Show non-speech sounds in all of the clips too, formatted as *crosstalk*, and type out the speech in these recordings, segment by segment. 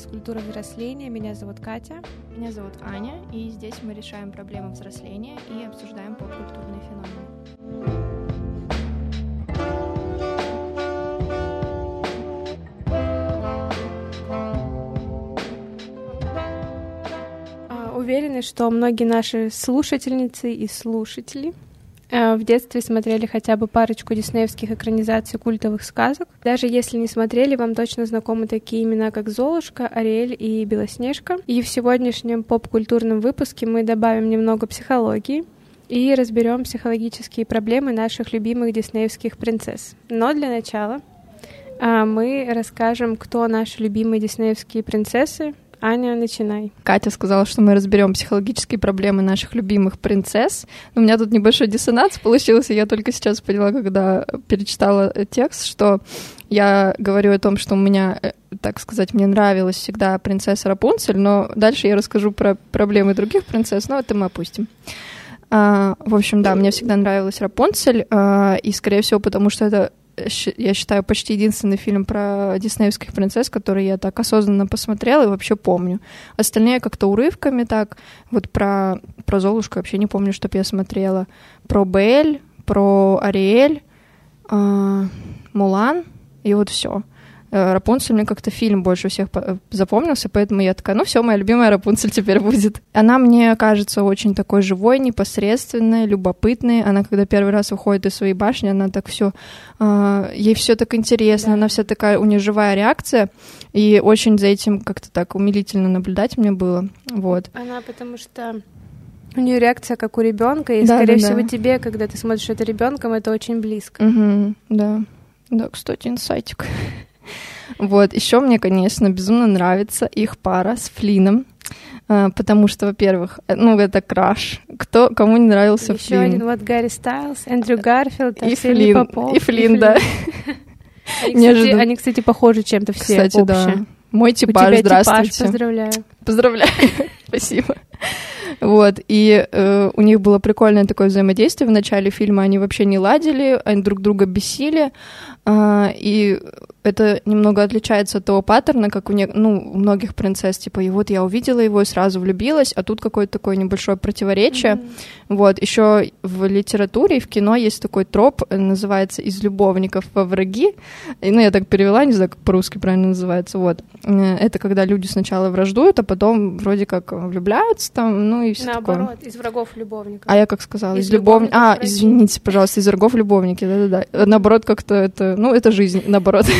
подкаст «Культура взросления». Меня зовут Катя. Меня зовут Аня, и здесь мы решаем проблемы взросления и обсуждаем поп-культурные феномены. А, Уверены, что многие наши слушательницы и слушатели в детстве смотрели хотя бы парочку диснеевских экранизаций культовых сказок. Даже если не смотрели, вам точно знакомы такие имена, как Золушка, Ариэль и Белоснежка. И в сегодняшнем поп-культурном выпуске мы добавим немного психологии и разберем психологические проблемы наших любимых диснеевских принцесс. Но для начала а, мы расскажем, кто наши любимые диснеевские принцессы, Аня, начинай. Катя сказала, что мы разберем психологические проблемы наших любимых принцесс. У меня тут небольшой диссонанс получился. Я только сейчас поняла, когда перечитала текст, что я говорю о том, что у меня, э, так сказать, мне нравилась всегда принцесса Рапунцель, но дальше я расскажу про проблемы других принцесс, но это мы опустим. А, в общем, да, мне всегда нравилась Рапунцель, а, и, скорее всего, потому что это я считаю, почти единственный фильм про диснеевских принцесс, который я так осознанно посмотрела и вообще помню. Остальные как-то урывками так. Вот про, про Золушку вообще не помню, чтоб я смотрела. Про Бель, про Ариэль, э, Мулан, и вот все. Э, Рапунцель мне как-то фильм больше всех запомнился, поэтому я такая, ну все, моя любимая Рапунцель теперь будет. Она мне кажется очень такой живой, непосредственной, любопытной. Она, когда первый раз выходит из своей башни, она так все, э, ей все так интересно, да. она вся такая, у нее живая реакция, и очень за этим как-то так умилительно наблюдать мне было, вот. Она потому что у нее реакция как у ребенка, и, да, скорее да, всего, да. тебе, когда ты смотришь это ребенком, это очень близко. Угу, да. Да, кстати, инсайтик. Вот, еще мне, конечно, безумно нравится их пара с Флином, а, потому что, во-первых, э, ну, это краш. Кто, кому не нравился Еще Флин? один, вот Гарри Стайлз, Эндрю Гарфилд, и Флин, Попов, и Флин, да. *laughs* Они, кстати, они, кстати, похожи чем-то все Кстати, да. Мой типаж, У тебя здравствуйте. Типаж, поздравляю. Поздравляю, спасибо. Вот, и э, у них было прикольное такое взаимодействие. В начале фильма они вообще не ладили, они друг друга бесили, э, и это немного отличается от того паттерна, как у, не, ну, у многих принцесс, типа, и вот я увидела его и сразу влюбилась, а тут какое-то такое небольшое противоречие. Mm-hmm. Вот, еще в литературе и в кино есть такой троп, э, называется «из любовников во враги». И, ну, я так перевела, не знаю, как по-русски правильно называется, вот. Э, это когда люди сначала враждуют, а потом вроде как влюбляются там, ну и все Наоборот, такое. из врагов любовников. А я как сказала, из, из любовников. А, враги. извините, пожалуйста, из врагов любовники, да-да-да. Наоборот, как-то это, ну, это жизнь, наоборот. *laughs*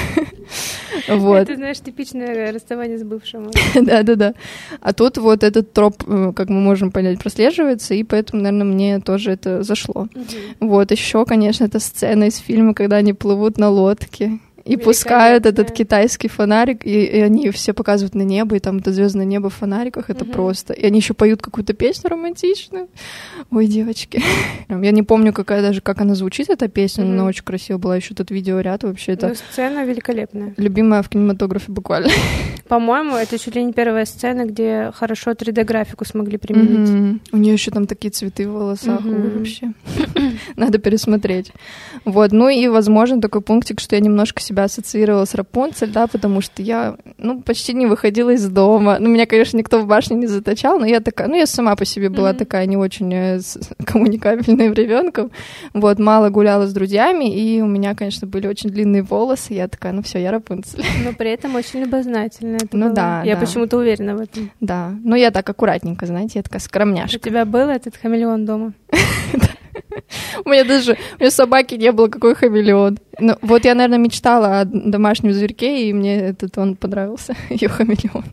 Вот. Это, знаешь, типичное расставание с бывшим. *laughs* Да-да-да. А тут вот этот троп, э, как мы можем понять, прослеживается, и поэтому, наверное, мне тоже это зашло. Вот, еще, конечно, это сцена из фильма, когда они плывут на лодке и пускают этот китайский фонарик, и, и они все показывают на небо, и там это звездное небо в фонариках, это Мгм. просто. И они еще поют какую-то песню романтичную. Ой, девочки. *laughs* Я не помню, какая даже, как она звучит, эта песня, но Мгм. она очень красиво была. Еще тут видеоряд вообще. Это Ну, сцена великолепная. любимая в кинематографе буквально. *laughs* По-моему, это чуть ли не первая сцена, где хорошо 3D-графику смогли применить. Мгм. У нее еще там такие цветы в волосах Мгм. вообще. *laughs* Надо пересмотреть. Вот, ну и, возможно, такой пунктик, что я немножко себя ассоциировала с Рапунцель, да, потому что я, ну, почти не выходила из дома. Ну, меня, конечно, никто в башне не заточал, но я такая, ну, я сама по себе была Мгм. такая не очень э, *laughs* коммуникабельным ребенком. Вот, мало гуляла с друзьями, и у меня, конечно, были очень длинные волосы. Я такая, ну, все, я Рапунцель. Но при этом очень любознательная. Ну была. да, Я да. почему-то уверена в этом. Да, но я так аккуратненько, знаете, я такая У скромняшка. тебя был этот хамелеон дома? *laughs* У меня даже, у меня собаки не было, какой хамелеон. Ну, вот я, наверное, мечтала о домашнем зверьке, и мне этот он понравился, *laughs* ее хамелеон.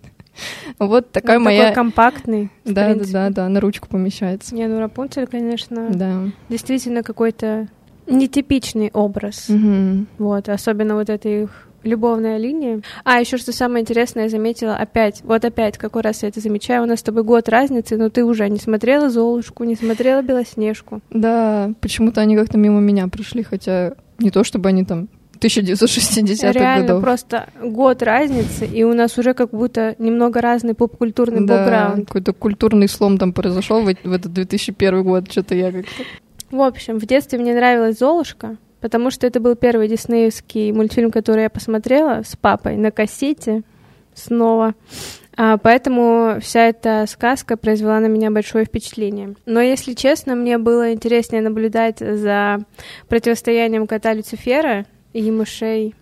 Вот такая Он моя... Такой компактный. Да, да, да, да, на ручку помещается. Не, ну Рапунцель, конечно, Да. действительно какой-то нетипичный образ. Мгм. Вот, особенно вот эта их любовная линия. А, еще что самое интересное, я заметила опять, вот опять, какой раз я это замечаю, у нас с тобой год разницы, но ты уже не смотрела Золушку, не смотрела Белоснежку. Да, почему-то они как-то мимо меня прошли, хотя не то, чтобы они там 1960-х Реально, годов. просто год разницы, и у нас уже как будто немного разный поп-культурный Да, бэкграунд. какой-то культурный слом там произошел в, в этот 2001 год, что-то я как-то... В общем, в детстве мне нравилась Золушка, потому что это был первый диснеевский мультфильм, который я посмотрела с папой на кассете. снова. А, поэтому вся эта сказка произвела на меня большое впечатление. Но, если честно, мне было интереснее наблюдать за противостоянием кота Люцифера и мышей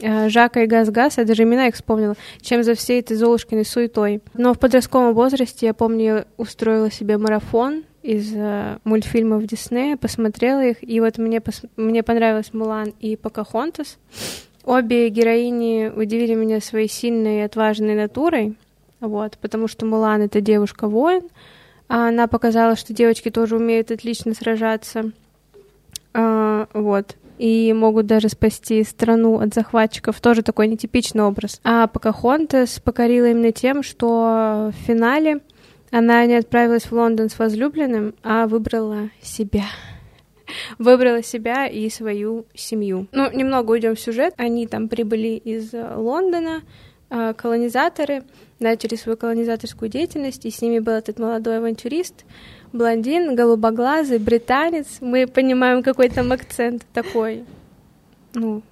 а, Жака и Газ-Газ, я даже имена их вспомнила, чем за всей этой Золушкиной суетой. Но в подростковом возрасте, я помню, я устроила себе марафон из uh, мультфильмов Диснея, посмотрела их, и вот мне, пос... мне понравилась Мулан и Покахонтас. Обе героини удивили меня своей сильной и отважной натурой, вот, потому что Мулан — это девушка-воин, а она показала, что девочки тоже умеют отлично сражаться, а, вот, и могут даже спасти страну от захватчиков, тоже такой нетипичный образ. А Покахонтас покорила именно тем, что в финале она не отправилась в Лондон с возлюбленным, а выбрала себя выбрала себя и свою семью. Ну, немного уйдем в сюжет. Они там прибыли из Лондона, а, колонизаторы начали свою колонизаторскую деятельность, и с ними был этот молодой авантюрист, блондин, голубоглазый, британец. Мы понимаем какой там акцент такой, ну,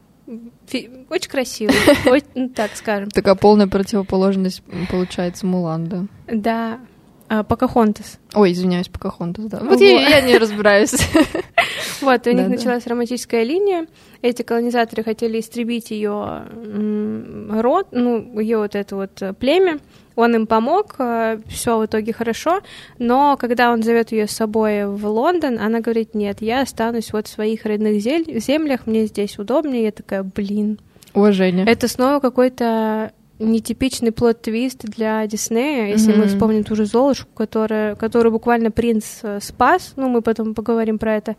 очень красивый, *laughs* очень, ну, так скажем. Такая полная противоположность получается Мулан, да? А, Покахонтас. Ой, извиняюсь, Покахонтас, да. Вот я, я не разбираюсь. *laughs* Вот, у них началась романтическая линия. Эти колонизаторы хотели истребить ее род, ну, ее вот это вот племя. Он им помог, э, все в итоге хорошо, но когда он зовет ее с собой в Лондон, она говорит, нет, я останусь вот в своих родных землях, мне здесь удобнее. Я такая, блин. Уважение. Это снова какой-то нетипичный плод-твист для Диснея, если mm-hmm. мы вспомним ту же Золушку, которая, которую буквально принц э, спас, ну, мы потом поговорим про это,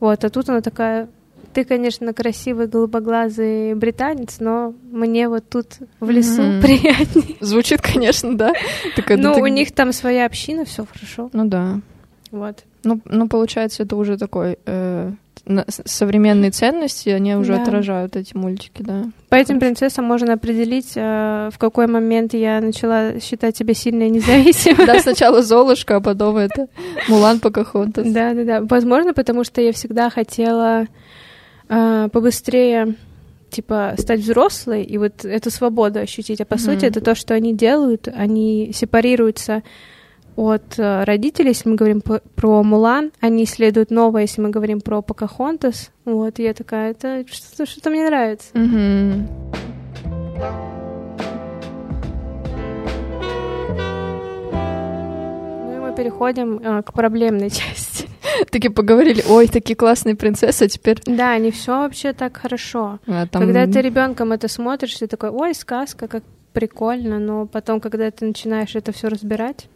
вот, а тут она такая, ты, конечно, красивый голубоглазый британец, но мне вот тут в лесу mm-hmm. приятнее. Звучит, конечно, да. Такая, ну, ты... у них там своя община, все хорошо. Ну да. Вот. Ну, ну, получается, это уже такой э, современные ценности, они уже да. отражают эти мультики, да. По этим принцессам можно определить, э, в какой момент я начала считать себя сильной и независимой. *laughs* Да, сначала Золушка, а потом это Мулан Покахонтас. Да, да, да. Возможно, потому что я всегда хотела э, побыстрее типа стать взрослой и вот эту свободу ощутить. А по сути это то, что они делают, они сепарируются от э, родителей, если мы говорим про Мулан, они исследуют новое, если мы говорим про Покахонтас. Вот, я такая, это что-то, что-то мне нравится. Mm-hmm. Ну и мы переходим а, к проблемной *laughs* части. Таки поговорили, ой, такие классные принцессы, а теперь... Да, не все вообще так хорошо. А, там... Когда ты ребенком это смотришь, ты такой, ой, сказка, как прикольно, но потом, когда ты начинаешь это все разбирать,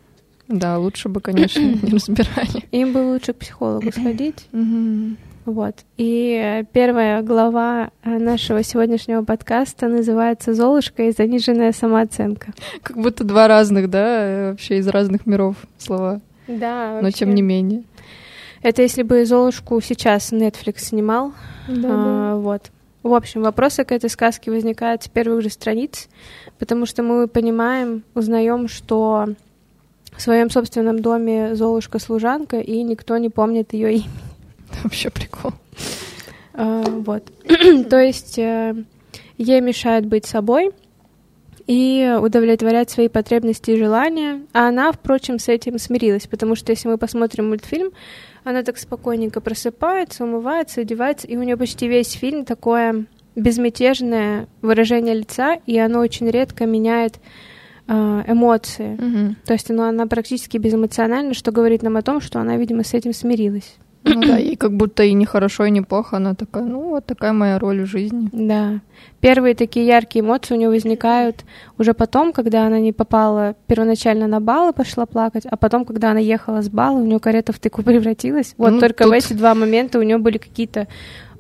да, лучше бы, конечно, *laughs* не разбирали. Им бы лучше к психологу сходить. *clears throat* Вот. И первая глава э, нашего сегодняшнего подкаста называется «Золушка и заниженная самооценка». Как будто два разных, да, вообще из разных миров слова. Да, вообще. Но тем не менее. Это если бы Золушку сейчас Netflix снимал. Да, а, да. Вот. В общем, вопросы к этой сказке возникают с первых же страниц, потому что мы понимаем, узнаем, что в своем собственном доме Золушка служанка, и никто не помнит ее имя. *laughs* Вообще прикол. А, вот. *clears throat* То есть э, ей мешает быть собой и удовлетворять свои потребности и желания. А она, впрочем, с этим смирилась, потому что если мы посмотрим мультфильм, она так спокойненько просыпается, умывается, одевается, и у нее почти весь фильм такое безмятежное выражение лица, и оно очень редко меняет эмоции. Угу. То есть она, она практически безэмоциональна, что говорит нам о том, что она, видимо, с этим смирилась. Ну да, и как будто и не хорошо, и не плохо, она такая, ну вот такая моя роль в жизни. Да. Первые такие яркие эмоции у нее возникают уже потом, когда она не попала первоначально на бал и пошла плакать, а потом, когда она ехала с бала, у нее карета в тыку *laughs* превратилась. Вот ну, только тут... в эти два момента у нее были какие-то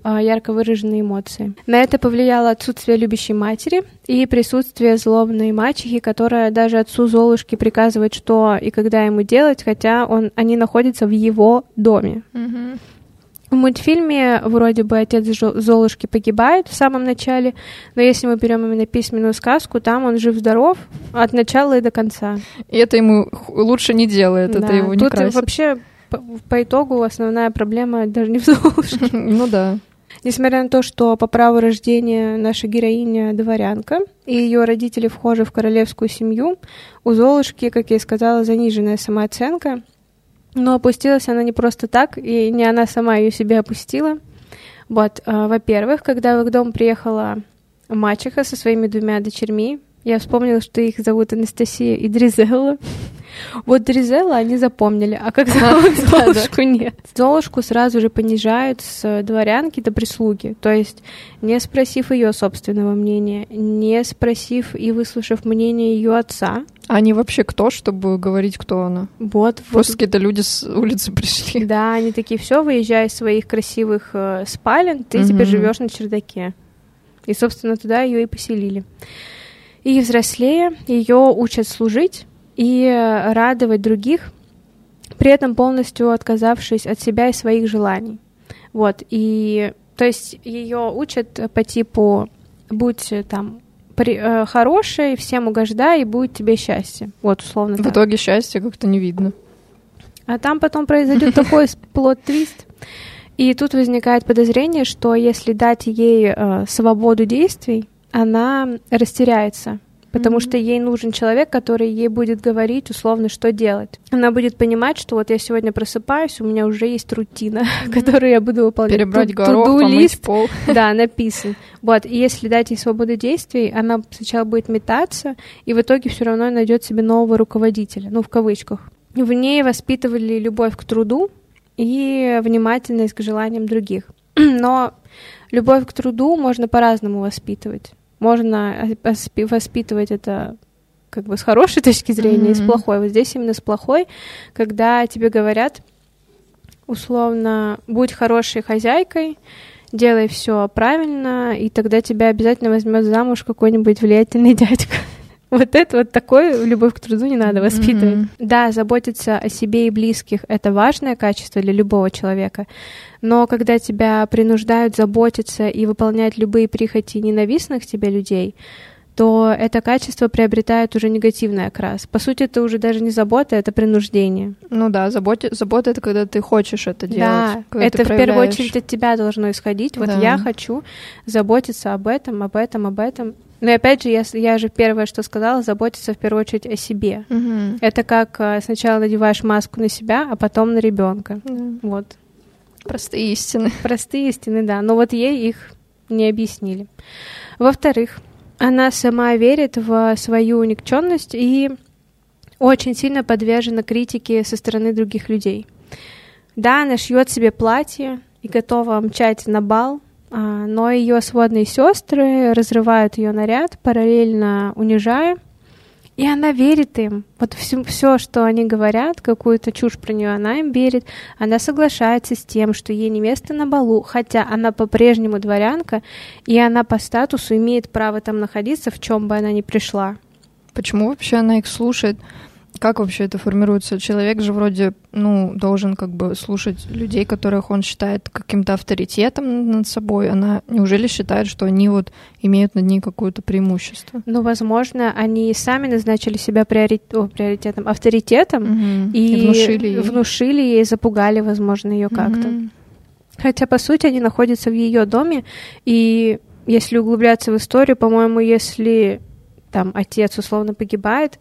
ярко выраженные эмоции. На это повлияло отсутствие любящей матери и присутствие злобной мачехи, которая даже отцу Золушки приказывает, что и когда ему делать, хотя он, они находятся в его доме. Mm-hmm. В мультфильме вроде бы отец Золушки погибает в самом начале, но если мы берем именно письменную сказку, там он жив-здоров от начала и до конца. И это ему лучше не делает, да. это его не Тут красит. вообще по, по итогу основная проблема даже не в Золушке. *laughs* Ну да. Несмотря на то, что по праву рождения наша героиня дворянка, и ее родители вхожи в королевскую семью, у Золушки, как я и сказала, заниженная самооценка, но опустилась она не просто так, и не она сама ее себе опустила. Вот, э, во-первых, когда в их дом приехала мачеха со своими двумя дочерьми, я вспомнила, что их зовут Анастасия и Дризелла. Вот Дризелла они запомнили, а как Золушку нет. Золушку сразу же понижают с дворянки до прислуги, то есть не спросив ее собственного мнения, не спросив и выслушав мнение ее отца. Они вообще кто, чтобы говорить, кто она? Вот. Просто вот. какие-то люди с улицы пришли. Да, они такие, все, выезжай из своих красивых э, спален, ты угу. теперь живешь на чердаке. И, собственно, туда ее и поселили. И взрослея, ее учат служить, и радовать других, при этом полностью отказавшись от себя и своих желаний. Вот, и то есть ее учат по типу «будь там при, э, хорошей, всем угождай, и будет тебе счастье». Вот, условно В так. итоге счастья как-то не видно. А там потом произойдет такой *laughs* плод-твист. И тут возникает подозрение, что если дать ей э, свободу действий, она растеряется потому mm-hmm. что ей нужен человек, который ей будет говорить условно, что делать. Она будет понимать, что вот я сегодня просыпаюсь, у меня уже есть рутина, mm-hmm. *laughs* которую я буду выполнять. Перебрать горох, помыть пол. *laughs* Да, написан. Вот, и если дать ей свободу действий, она сначала будет метаться, и в итоге все равно найдет себе нового руководителя, ну, в кавычках. В ней воспитывали любовь к труду и внимательность к желаниям других. *clears throat* Но любовь к труду можно по-разному воспитывать. Можно воспитывать это как бы с хорошей *laughs* точки зрения mm-hmm. и с плохой. Вот здесь именно с плохой, когда тебе говорят, условно, будь хорошей хозяйкой, делай все правильно, и тогда тебя обязательно возьмет замуж какой-нибудь влиятельный *laughs* дядька. Вот это вот такое любовь к труду не надо воспитывать. Mm-hmm. Да, заботиться о себе и близких — это важное качество для любого человека, но когда тебя принуждают заботиться и выполнять любые прихоти ненавистных тебе людей, то это качество приобретает уже негативный окрас. По сути, это уже даже не забота, это принуждение. Ну да, забота, забота — это когда ты хочешь это делать. Да, это в первую очередь от тебя должно исходить. Вот да. я хочу заботиться об этом, об этом, об этом. Но опять же, я, я же первое, что сказала, заботиться в первую очередь о себе. Угу. Это как э, сначала надеваешь маску на себя, а потом на ребенка. Да. Вот. Простые истины. Простые истины, да. Но вот ей их не объяснили. Во-вторых, она сама верит в свою никчемность и очень сильно подвержена критике со стороны других людей. Да, она шьет себе платье и готова мчать на бал, но ее сводные сестры разрывают ее наряд, параллельно унижая и она верит им. Вот все, все, что они говорят, какую-то чушь про нее она им верит. Она соглашается с тем, что ей не место на балу, хотя она по-прежнему дворянка, и она по статусу имеет право там находиться, в чем бы она ни пришла. Почему вообще она их слушает? Как вообще это формируется? Человек же вроде, ну, должен как бы слушать людей, которых он считает каким-то авторитетом над собой. Она неужели считает, что они вот имеют над ней какое-то преимущество? Ну, возможно, они сами назначили себя приорит... О, приоритетом, авторитетом угу. и, и внушили ей. внушили ей, запугали, возможно, ее как-то. Угу. Хотя, по сути, они находятся в ее доме, и если углубляться в историю, по-моему, если там отец условно погибает,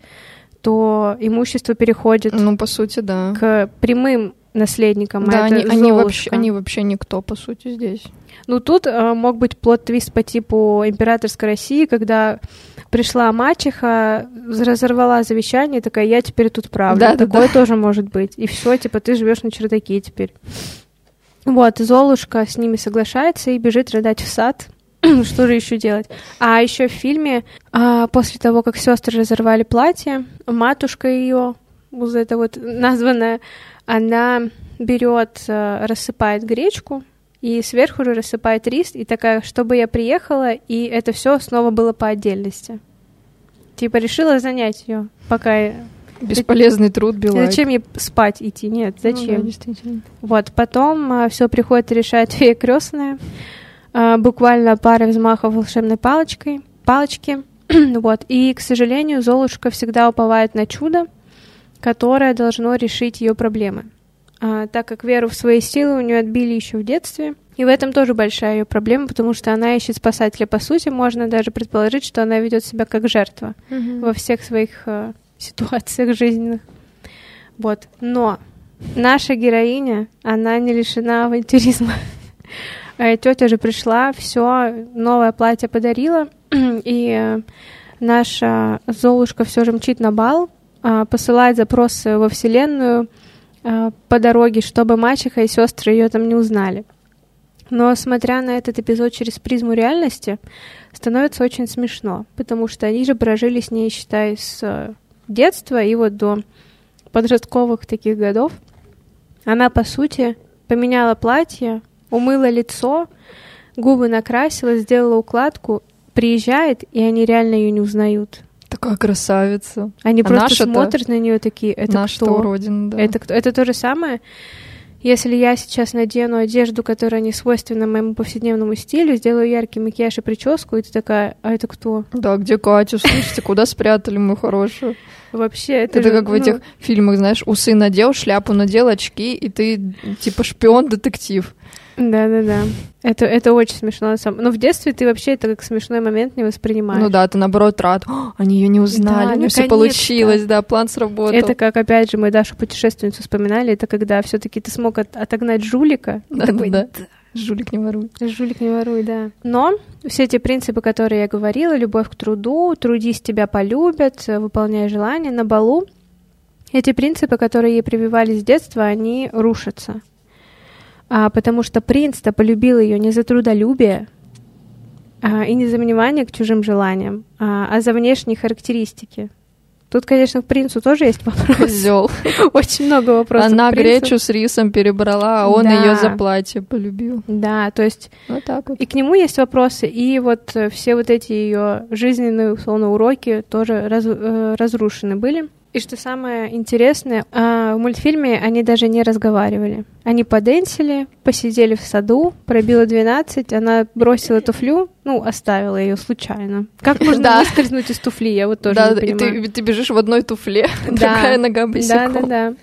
то имущество переходит ну, по сути, да. к прямым наследникам. Да, а они, они, вообще, они вообще никто, по сути, здесь. Ну, тут э, мог быть плод-твист по типу императорской России, когда пришла мачеха, разорвала завещание, такая, я теперь тут правда. Да, Такое да, тоже может быть. И все, типа, ты живешь на чердаке теперь. Вот, Золушка с ними соглашается и бежит рыдать в сад. *clears throat* что же еще делать? А еще в фильме, а, после того, как сестры разорвали платье, матушка ее, вот эта вот названная, она берет, а, рассыпает гречку и сверху же рассыпает рис, и такая, чтобы я приехала, и это все снова было по отдельности. Типа решила занять ее, пока Бесполезный труд Билайк. Зачем мне спать идти? Нет, зачем? Ну, да, действительно. Вот, потом а, все приходит решать *laughs* фея крестная. А, буквально пара взмахов волшебной палочкой, палочки. *clears throat* вот. И, к сожалению, Золушка всегда уповает на чудо, которое должно решить ее проблемы. А, так как веру в свои силы у нее отбили еще в детстве, И в этом тоже большая ее проблема, потому что она ищет спасателя. По сути, можно даже предположить, что она ведет себя как жертва Мгм. во всех своих э, *laughs* ситуациях жизненных. Вот. Но наша героиня, она не лишена авантюризма. *laughs* Тетя же пришла, все, новое платье подарила, *clears throat* и э, наша Золушка все же мчит на бал, а, посылает запросы во Вселенную а, по дороге, чтобы мачеха и сестры ее там не узнали. Но смотря на этот эпизод через призму реальности, становится очень смешно, потому что они же прожили с ней, считай, с э, детства и вот до подростковых таких годов. Она, по сути, поменяла платье, умыла лицо, губы накрасила, сделала укладку, приезжает, и они реально ее не узнают. Такая красавица. Они А просто смотрят на нее такие, это Наша-то кто? уродина, да. Это, кто? это то же самое, если я сейчас надену одежду, которая не свойственна моему повседневному стилю, сделаю яркий макияж и прическу, и ты такая, а это кто? Да, где Катя? Слушайте, куда спрятали мою хорошую? Вообще, это, Это же, как в ну, этих фильмах, знаешь, усы надел, шляпу надел, очки, и ты типа шпион-детектив. Да-да-да. Это, это очень смешно. на самом- Но в детстве ты вообще это как смешной момент не воспринимаешь. Ну да, ты наоборот рад. «О, они ее не узнали, Да, у нее все получилось, да, план сработал. Это как, опять же, мы Дашу путешественницу вспоминали, это когда все таки ты смог от- отогнать жулика. Да, Такой, да. Жулик не воруй. Жулик не воруй, да. Но все эти принципы, которые я говорила, любовь к труду, трудись, тебя полюбят, выполняй желания на балу, эти принципы, которые ей прививались с детства, они рушатся. А, потому что принц-то полюбил ее не за трудолюбие а, и не за внимание к чужим желаниям, а, а за внешние характеристики. Тут, конечно, к принцу тоже есть вопрос. Козел. *laughs* Очень много вопросов. Она гречу с рисом перебрала, а он Да. ее за платье полюбил. Да, то есть Вот так вот. И к нему есть вопросы, и вот э, все вот эти ее жизненные, условно, уроки тоже раз- э, разрушены были. И что самое интересное, а, в мультфильме они даже не разговаривали. Они поденсили, посидели в саду, пробило 12, она бросила туфлю, ну, оставила ее случайно. Как можно Да. выскользнуть из туфли, я вот тоже да, не и понимаю. ты, ты бежишь в одной туфле, *laughs* Да. другая нога Да, босиком. да, да.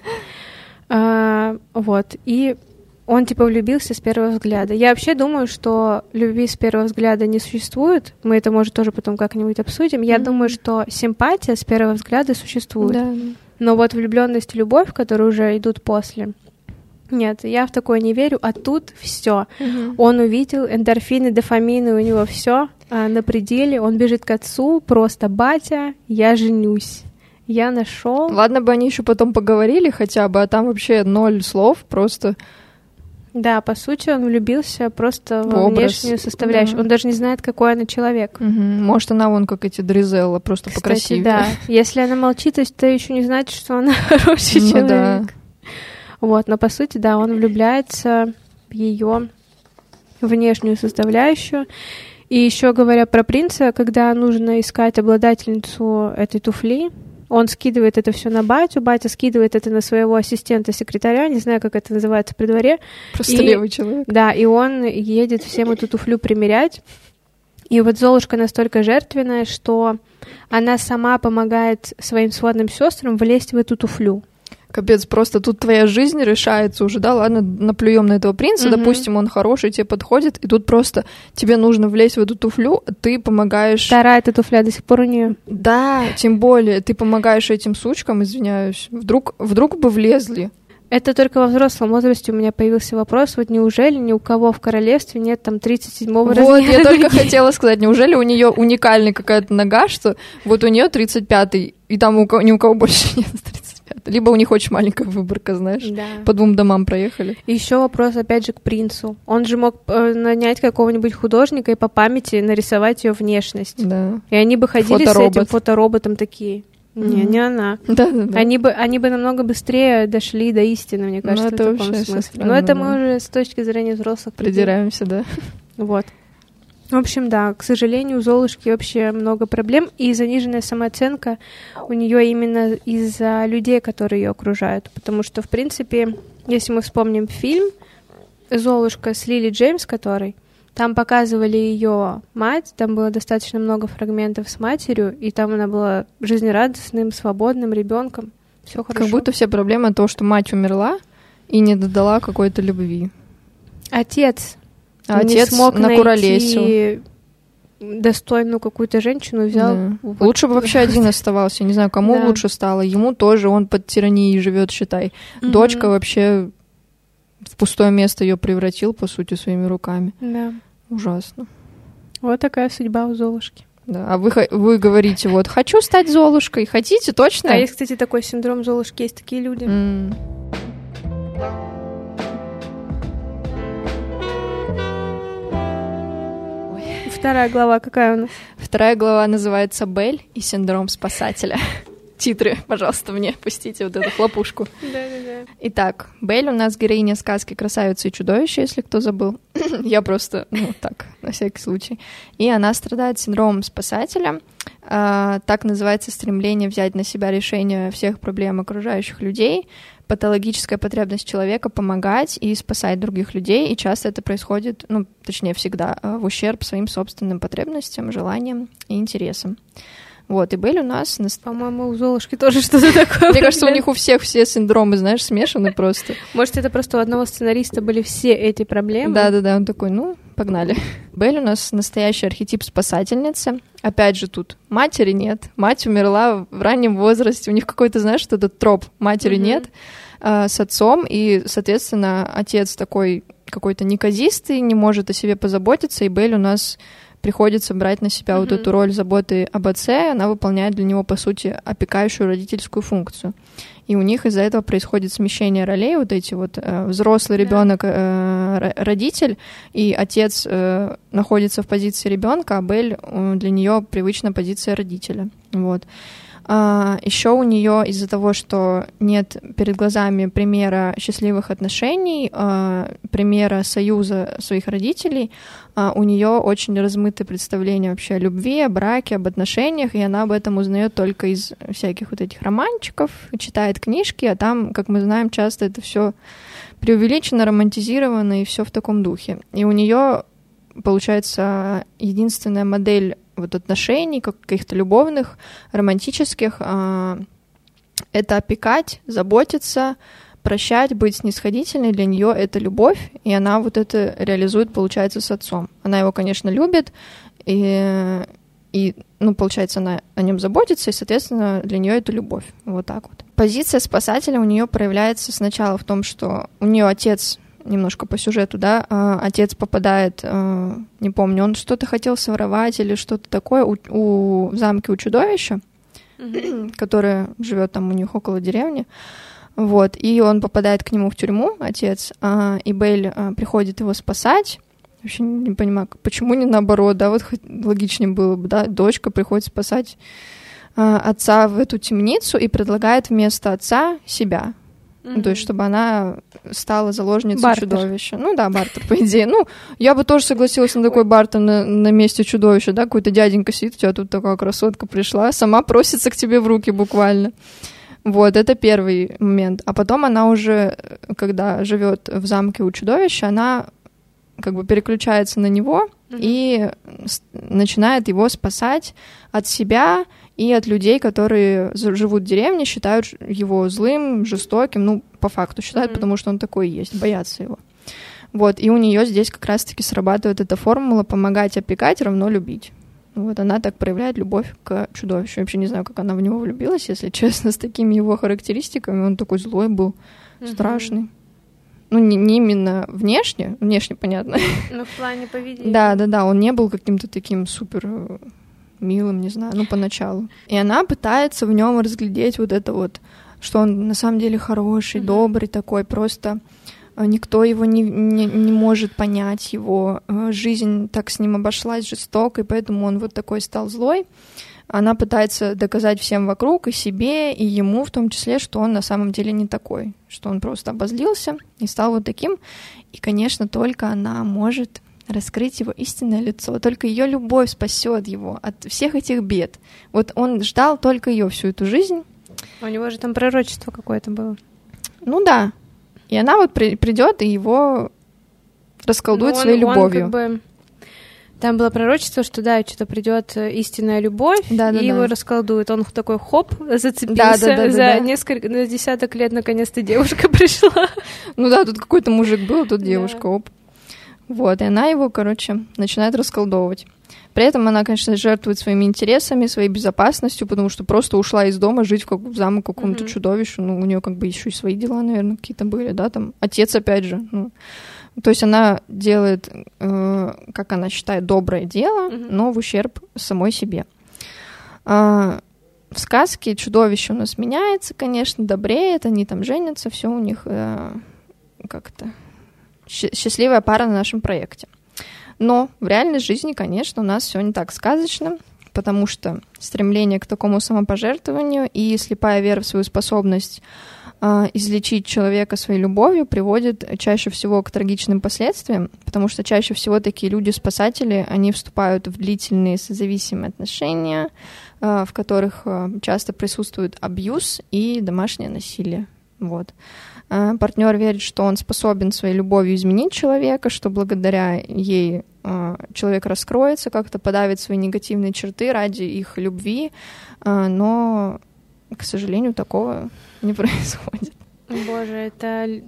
А, вот. И он типа влюбился с первого взгляда. Я вообще думаю, что любви с первого взгляда не существует. Мы это, может, тоже потом как-нибудь обсудим. Я Мгм. думаю, что симпатия с первого взгляда существует. Да. Но вот влюбленность и любовь, которые уже идут после. Нет, я в такое не верю, а тут все. Мгм. Он увидел эндорфины, дофамины, у него все на пределе. Он бежит к отцу, просто батя, я женюсь. Я нашел. Ладно бы они еще потом поговорили хотя бы, а там вообще ноль слов, просто Да, по сути, он влюбился просто В во образ, внешнюю составляющую. да. Он даже не знает, какой она человек. Мгм. может она вон как эти Дризелла, просто Кстати, покрасивее. да. Если она молчит, то есть это еще не значит, что она *laughs* хороший Ну человек. да. Вот, но по сути, да, он влюбляется в ее внешнюю составляющую. И еще говоря про принца, когда нужно искать обладательницу этой туфли, он скидывает это все на батю, батя скидывает это на своего ассистента-секретаря, не знаю, как это называется при дворе, Просто И- левый человек. Да, и он едет всем эту туфлю примерять. И вот Золушка настолько жертвенная, что она сама помогает своим сводным сестрам влезть в эту туфлю. Капец, просто тут твоя жизнь решается уже, да, ладно, наплюем на этого принца, Мгм. допустим, он хороший, тебе подходит, и тут просто тебе нужно влезть в эту туфлю, ты помогаешь... Вторая эта туфля до сих пор у нее. Да, тем более, ты помогаешь этим сучкам, извиняюсь, вдруг, вдруг бы влезли. Это только во взрослом возрасте у меня появился вопрос, вот неужели ни у кого в королевстве нет там 37-го Вот, размера? я только хотела сказать, неужели у нее уникальная какая-то нога, что вот у нее 35-й, и там у кого, ни у кого больше *laughs* нет 35 Либо у них очень маленькая выборка, знаешь. Да. По двум домам проехали. Еще вопрос, опять же, к принцу. Он же мог э, нанять какого-нибудь художника и по памяти нарисовать ее внешность. Да. И они бы ходили с этим Фоторобот. фотороботом такие. Не, Мгм. не она. Да, да, да. Они бы, они бы намного быстрее дошли до истины, мне Ну, кажется, это в таком смысле. Но это мы уже с точки зрения взрослых людей. Придираемся, да. Вот. В общем, да, к сожалению, у Золушки вообще много проблем, и заниженная самооценка у нее именно из-за людей, которые ее окружают. Потому что, в принципе, если мы вспомним фильм Золушка с Лили Джеймс, который там показывали ее мать, там было достаточно много фрагментов с матерью, и там она была жизнерадостным, свободным ребенком. Все хорошо. Как будто вся проблема то, что мать умерла и не додала какой-то любви. Отец А не отец смог накуролесил. найти достойную какую-то женщину, взял... Да. вот- Лучше бы вообще один оставался. Не знаю, кому *laughs* Да. лучше стало. Ему тоже, он под тиранией живет, считай. Мгм. Дочка вообще в пустое место ее превратил, по сути, своими руками. Да. Ужасно. Вот такая судьба у Золушки. Да. А вы, вы говорите, вот, хочу стать Золушкой. Хотите, точно? А есть, кстати, такой синдром Золушки, есть такие люди. М. Вторая глава какая у нас? Вторая глава называется «Бель и синдром спасателя». *laughs* Титры, пожалуйста, мне пустите вот эту хлопушку. Да-да-да. Итак, Белль у нас героиня сказки «Красавица и чудовище», если кто забыл. *clears throat* Я просто, ну, так, на всякий случай. И она страдает синдромом спасателя. А, так называется стремление взять на себя решение всех проблем окружающих людей, патологическая потребность человека помогать и спасать других людей, и часто это происходит, ну, точнее, всегда, а, в ущерб своим собственным потребностям, желаниям и интересам. Вот, и Белль у нас... По-моему, у Золушки тоже *laughs* что-то *laughs* такое. Мне кажется, у них у всех все синдромы, знаешь, смешаны просто. *laughs* Может, это просто у одного сценариста были все эти проблемы? Да-да-да, он такой, ну, погнали. Белль у нас настоящий архетип спасательницы. Опять же тут матери нет. Мать умерла в раннем возрасте. У них какой-то, знаешь, что то троп. Матери нет а, с отцом. И, соответственно, отец такой какой-то неказистый, не может о себе позаботиться. И Белль у нас приходится брать на себя вот Мгм. эту роль заботы об отце. Она выполняет для него, по сути, опекающую родительскую функцию. И у них из-за этого происходит смещение ролей, вот эти вот э, взрослый ребенок, э, родитель, и отец э, находится в позиции ребенка, а Белль э, для нее привычна позиция родителя. Вот. Еще у нее из-за того, что нет перед глазами примера счастливых отношений, а, примера союза своих родителей, а, у нее очень размытое представление вообще о любви, о браке, об отношениях, и она об этом узнает только из всяких вот этих романчиков, читает книжки, а там, как мы знаем, часто это все преувеличено, романтизировано и все в таком духе. И у нее получается единственная модель вот отношений, как каких-то любовных, романтических, а, это опекать, заботиться, прощать, быть снисходительной. Для нее это любовь, и она вот это реализует, получается, с отцом. Она его, конечно, любит, и, и ну, получается, она о нем заботится, и, соответственно, для нее это любовь. Вот так вот. Позиция спасателя у нее проявляется сначала в том, что у нее отец немножко по сюжету, да, а, отец попадает, а, не помню, он что-то хотел своровать или что-то такое у, у в замке у чудовища, Мгм. *clears throat* которое живет там у них около деревни. Вот, и он попадает к нему в тюрьму, отец, а, и Бейль приходит его спасать. Вообще не понимаю, почему не наоборот, да, вот хоть логичнее было бы, да, дочка приходит спасать отца в эту темницу и предлагает вместо отца себя. Ну, то есть, чтобы она стала заложницей Бартер. чудовища. Ну да, бартер, по идее. Ну, я бы тоже согласилась на такой бартер на, на месте чудовища, да, какой-то дяденька сидит, у тебя тут такая красотка пришла, сама просится к тебе в руки буквально. Вот, это первый момент. А потом она уже, когда живет в замке у чудовища, она как бы переключается на него Мгм. и начинает его спасать от себя и от людей, которые живут в деревне, считают его злым, жестоким, ну, по факту считают, Мгм. потому что он такой и есть, боятся его. Вот, и у нее здесь как раз-таки срабатывает эта формула «помогать опекать равно любить». Вот она так проявляет любовь к чудовищу. Я вообще не знаю, как она в него влюбилась, если честно, с такими его характеристиками. Он такой злой был, Мгм. страшный. Ну, не, не именно внешне, внешне понятно. Ну, в плане поведения. Да, да, да, он не был каким-то таким супер э, милым, не знаю, ну, поначалу. И она пытается в нем разглядеть вот это вот, что он на самом деле хороший, Мгм. добрый такой, просто э, никто его не, не, не может понять, его э, жизнь так с ним обошлась жестоко, и поэтому он вот такой стал злой. Она пытается доказать всем вокруг, и себе, и ему в том числе, что он на самом деле не такой, что он просто обозлился и стал вот таким. И, конечно, только она может раскрыть его истинное лицо. Только ее любовь спасет его от всех этих бед. Вот он ждал только ее всю эту жизнь. У него же там пророчество какое-то было. Ну да. И она вот при- придет и его расколдует Ну, он- своей он любовью. как бы- Там было пророчество, что да, что-то придет э, истинная любовь, Да-да-да. и его расколдует. Он такой хоп, зацепился Да-да-да-да-да. за несколько, на десяток лет наконец-то девушка *laughs* пришла. Ну да, тут какой-то мужик был, тут Да. девушка, оп. Вот, и она его, короче, начинает расколдовывать. При этом она, конечно, жертвует своими интересами, своей безопасностью, потому что просто ушла из дома жить в, как, в замок какому-то mm-hmm. чудовищу. Ну, у нее как бы еще и свои дела, наверное, какие-то были, да, там отец опять же. Ну, то есть она делает, э, как она считает, доброе дело, mm-hmm. но в ущерб самой себе. А, в сказке чудовище у нас меняется, конечно, добреет, они там женятся, все у них э, как-то счастливая пара на нашем проекте. Но в реальной жизни, конечно, у нас все не так сказочно, потому что стремление к такому самопожертвованию и слепая вера в свою способность э, излечить человека своей любовью приводит чаще всего к трагичным последствиям, потому что чаще всего такие люди-спасатели, они вступают в длительные созависимые отношения, э, в которых э, часто присутствует абьюз и домашнее насилие. Вот. А, партнер верит, что он способен своей любовью изменить человека, что благодаря ей а, человек раскроется, как-то подавит свои негативные черты ради их любви, а, но, к сожалению, такого не *laughs* происходит. Боже, это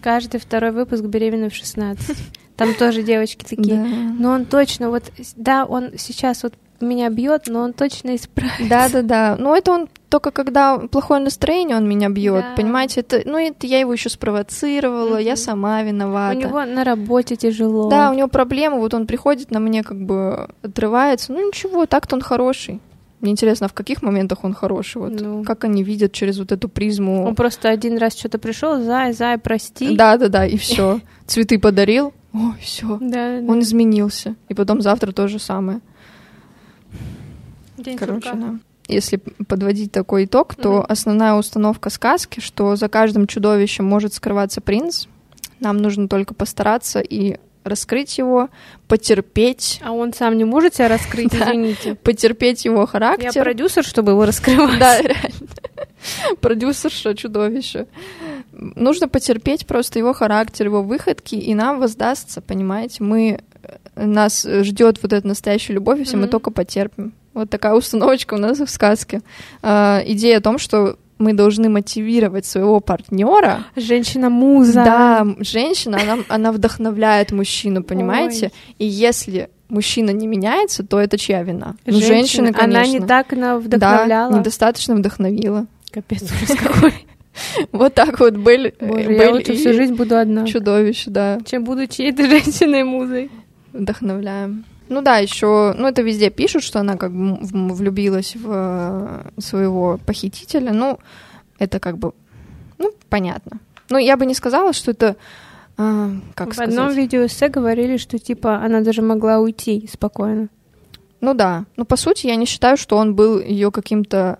каждый второй выпуск беременна в 16. Там тоже девочки такие. Да. Но он точно, вот, да, он сейчас вот меня бьет, но он точно исправится. Да, да, да. Но это он только когда плохое настроение, он меня бьет. Да. Понимаете, это, ну, это я его еще спровоцировала, mm-hmm. я сама виновата. У него на работе тяжело. Да, у него проблемы. Вот он приходит на мне, как бы отрывается. Ну ничего, так-то он хороший. Мне интересно, в каких моментах он хороший, вот ну. как они видят через вот эту призму. Он просто один раз что-то пришел, зай, зай, прости. Да, да, да, и все. *laughs* Цветы подарил, ой, все. Да, он изменился. И потом завтра то же самое. День Короче, сурка. да. Если подводить такой итог, то mm-hmm. основная установка сказки, что за каждым чудовищем может скрываться принц. Нам нужно только постараться и раскрыть его, потерпеть. А он сам не может себя раскрыть, *laughs* извините. Потерпеть его характер. Я продюсер, чтобы его раскрывать. Да, *laughs* реально. Продюсерша чудовище. Нужно потерпеть просто его характер, его выходки, и нам воздастся, понимаете? Мы нас ждет вот эта настоящая любовь, если мы только потерпим. Вот такая установочка у нас в сказке. А, идея о том, что мы должны мотивировать своего партнера. Женщина-муза. Да, женщина, она, она вдохновляет мужчину, понимаете? Ой. И если мужчина не меняется, то это чья вина? Ну, женщина, конечно. Она не так она вдохновляла. Да, недостаточно вдохновила. Капец, ужас какой. *laughs* Вот так вот Белль, Боже, Белль я лучше всю жизнь буду одна. Чудовище, да. Чем буду чьей-то *laughs* женщиной-музой. Вдохновляем. Ну да, еще, ну это везде пишут, что она как бы влюбилась в э, своего похитителя. Ну, это как бы, ну, понятно. Ну, я бы не сказала, что это, э, как в сказать... Одном видео эссе говорили, что, типа, она даже могла уйти спокойно. Ну да. Ну, по сути, я не считаю, что он был ее каким-то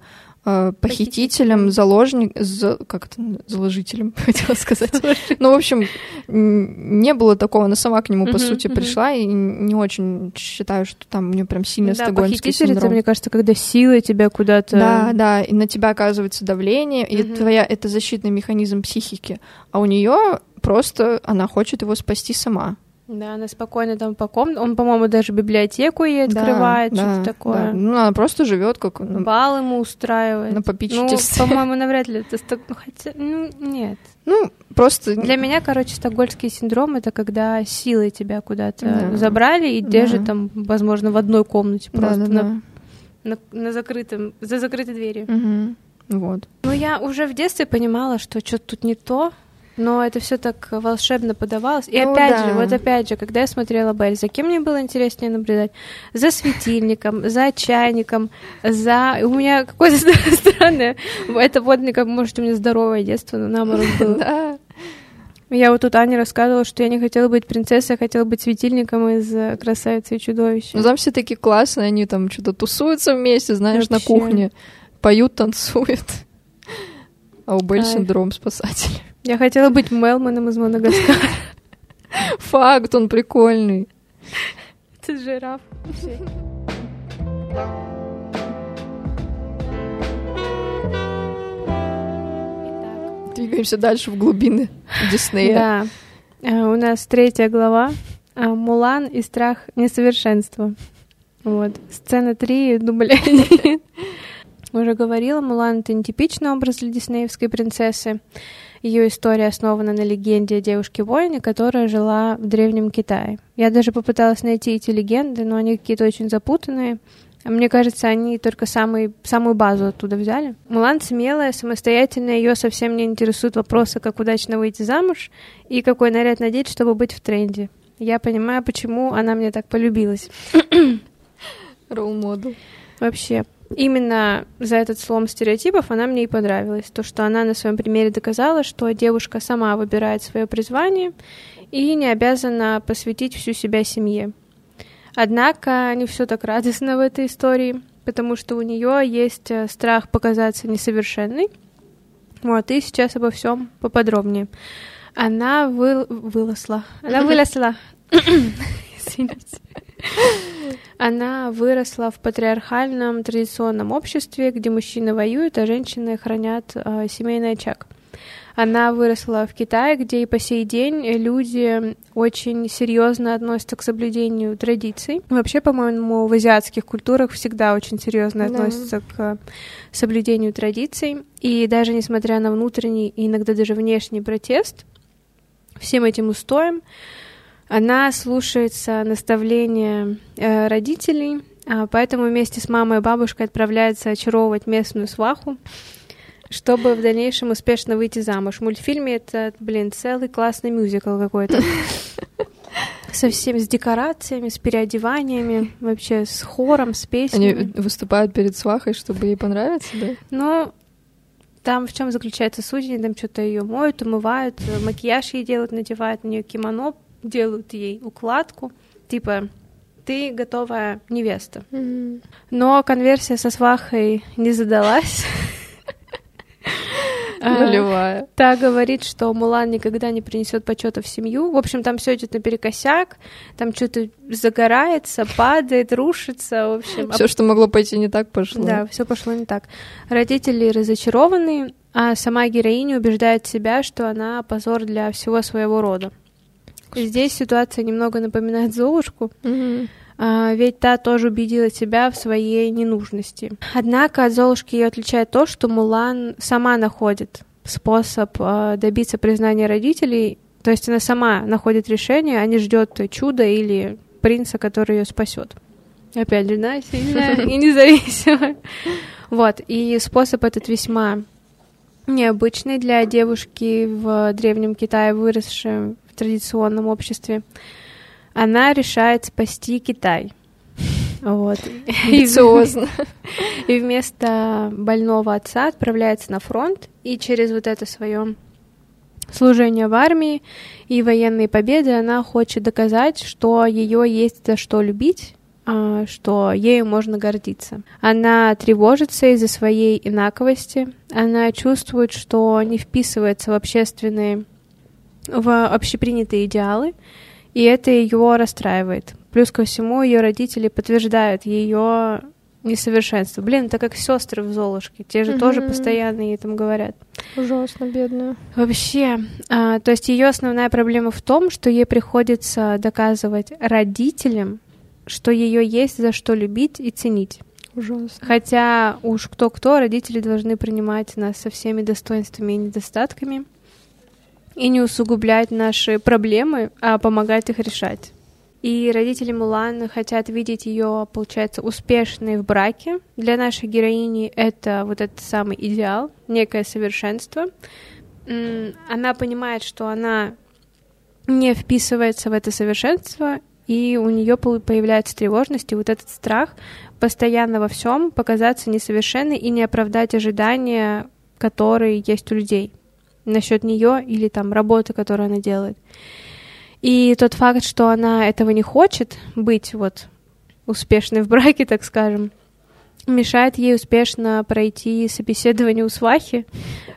похитителем, заложник, за, как это, заложителем, *laughs* хотела сказать. ну, в общем, не было такого, она сама к нему, по сути, пришла, и не очень считаю, что там у нее прям сильно да, стокгольмский синдром. это, мне кажется, когда сила тебя куда-то... Да, да, и на тебя оказывается давление, и твоя, это защитный механизм психики, а у нее просто она хочет его спасти сама. Да, она спокойно там по комнате. Он, по-моему, даже библиотеку ей открывает, да, что-то да, такое. Да. Ну, она просто живет как... Ну, Бал ему устраивает. На попечительстве. Ну, по-моему, навряд ли это... Ну, хотя... Ну, нет. Ну, просто... Для меня, короче, стокгольмский синдром — это когда силой тебя куда-то да. забрали и держат да. там, возможно, в одной комнате просто да, да, на, да. На, на закрытом... за закрытой дверью. Угу. Вот. Ну, я уже в детстве понимала, что что-то тут не то, но это все так волшебно подавалось. И ну, опять да. же, вот опять же, когда я смотрела Белль, за кем мне было интереснее наблюдать? За светильником, за чайником, за... У меня какое-то *laughs* странное... Это вот, как может, у меня здоровое детство, но наоборот было. *laughs* Да. Я вот тут Аня рассказывала, что я не хотела быть принцессой, я хотела быть светильником из «Красавицы и чудовища». Ну, там все такие классные, они там что-то тусуются вместе, знаешь, Вообще. на кухне, поют, танцуют. А у Белль синдром спасателя. Я хотела быть Мелманом из Мадагаскара. *laughs* Факт, он прикольный. Это жираф. Двигаемся дальше в глубины Диснея. Да. А, у нас третья глава. А, Мулан и страх несовершенства. Вот. Сцена 3, дубль *laughs* Уже говорила, Мулан — это нетипичный образ для диснеевской принцессы. Ее история основана на легенде о девушке-воине, которая жила в Древнем Китае. Я даже попыталась найти эти легенды, но они какие-то очень запутанные. Мне кажется, они только самый, самую базу оттуда взяли. Мулан смелая, самостоятельная, ее совсем не интересуют вопросы, как удачно выйти замуж и какой наряд надеть, чтобы быть в тренде. Я понимаю, почему она мне так полюбилась. Ролл-модел. Вообще, именно за этот слом стереотипов она мне и понравилась. То, что она на своем примере доказала, что девушка сама выбирает свое призвание и не обязана посвятить всю себя семье. Однако не все так радостно в этой истории, потому что у нее есть э, страх показаться несовершенной. Вот, и сейчас обо всем поподробнее. Она вы... вылосла. Она *laughs* вылезла. *laughs* Извините. Она выросла в патриархальном традиционном обществе, где мужчины воюют, а женщины хранят э, семейный очаг. Она выросла в Китае, где и по сей день люди очень серьезно относятся к соблюдению традиций. Вообще, по-моему, в азиатских культурах всегда очень серьезно да. относятся к соблюдению традиций. И даже несмотря на внутренний и иногда даже внешний протест всем этим устоям, она слушается наставления э, родителей, а поэтому вместе с мамой и бабушкой отправляется очаровывать местную сваху, чтобы в дальнейшем успешно выйти замуж. В мультфильме это, блин, целый классный мюзикл какой-то. *laughs* Со всеми, с декорациями, с переодеваниями, вообще с хором, с песнями. Они выступают перед свахой, чтобы ей понравиться, да? Ну, там в чем заключается суть? Они там что-то ее моют, умывают, макияж ей делают, надевают на нее кимоно, делают ей укладку, типа ты готовая невеста. Mm-hmm. Но конверсия со свахой не задалась. *laughs* Нулевая. Та говорит, что Мулан никогда не принесет почета в семью. В общем, там все идет наперекосяк, там что-то загорается, падает, рушится. В общем, все, что могло пойти не так, пошло. Да, все пошло не так. Родители разочарованы, а сама героиня убеждает себя, что она позор для всего своего рода. Здесь ситуация немного напоминает Золушку. А, ведь та тоже убедила себя в своей ненужности. Однако от Золушки ее отличает то, что Мулан сама находит способ а, добиться признания родителей, то есть она сама находит решение, а не ждет чуда или принца, который ее спасет. Опять же, да, сильная *laughs* и независимая. Вот, и способ этот весьма необычный для девушки в Древнем Китае, выросшей традиционном обществе она решает спасти Китай. Вот. Амбициозно. И вместо больного отца отправляется на фронт, и через вот это свое служение в армии и военные победы она хочет доказать, что ее есть за что любить, а, что ею можно гордиться. Она тревожится из-за своей инаковости, она чувствует, что не вписывается в общественные, в общепринятые идеалы, и это ее расстраивает. Плюс ко всему, ее родители подтверждают ее несовершенство. Блин, это как сестры в Золушке. Те же mm-hmm. тоже постоянно ей там говорят. Ужасно, бедная. Вообще, а, то есть ее основная проблема в том, что ей приходится доказывать родителям, что ее есть за что любить и ценить. Ужасно. Хотя уж кто-кто, родители должны принимать нас со всеми достоинствами и недостатками и не усугублять наши проблемы, а помогать их решать. И родители Мулан хотят видеть ее, получается, успешной в браке. Для нашей героини это вот этот самый идеал, некое совершенство. Она понимает, что она не вписывается в это совершенство, и у нее появляется тревожность и вот этот страх постоянно во всем показаться несовершенной и не оправдать ожидания, которые есть у людей насчет нее или там работы, которую она делает. И тот факт, что она этого не хочет быть вот успешной в браке, так скажем, мешает ей успешно пройти собеседование у свахи,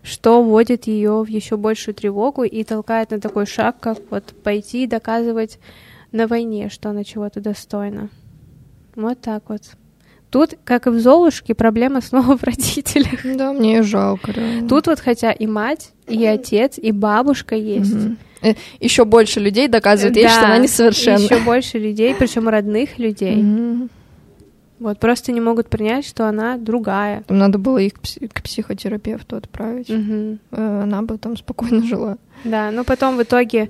что вводит ее в еще большую тревогу и толкает на такой шаг, как вот пойти доказывать на войне, что она чего-то достойна. Вот так вот. Тут, как и в Золушке, проблема снова *laughs* в родителях. Да, мне ее жалко. Реально. Тут вот хотя и мать, и отец, и бабушка есть. Угу. Э, еще больше людей доказывают ей, да, что она несовершенна. Еще больше людей, причем родных людей. Угу. Вот, просто не могут принять, что она другая. Там надо было их к, пси- к психотерапевту отправить. Э, Она бы там спокойно жила. Да, но потом в итоге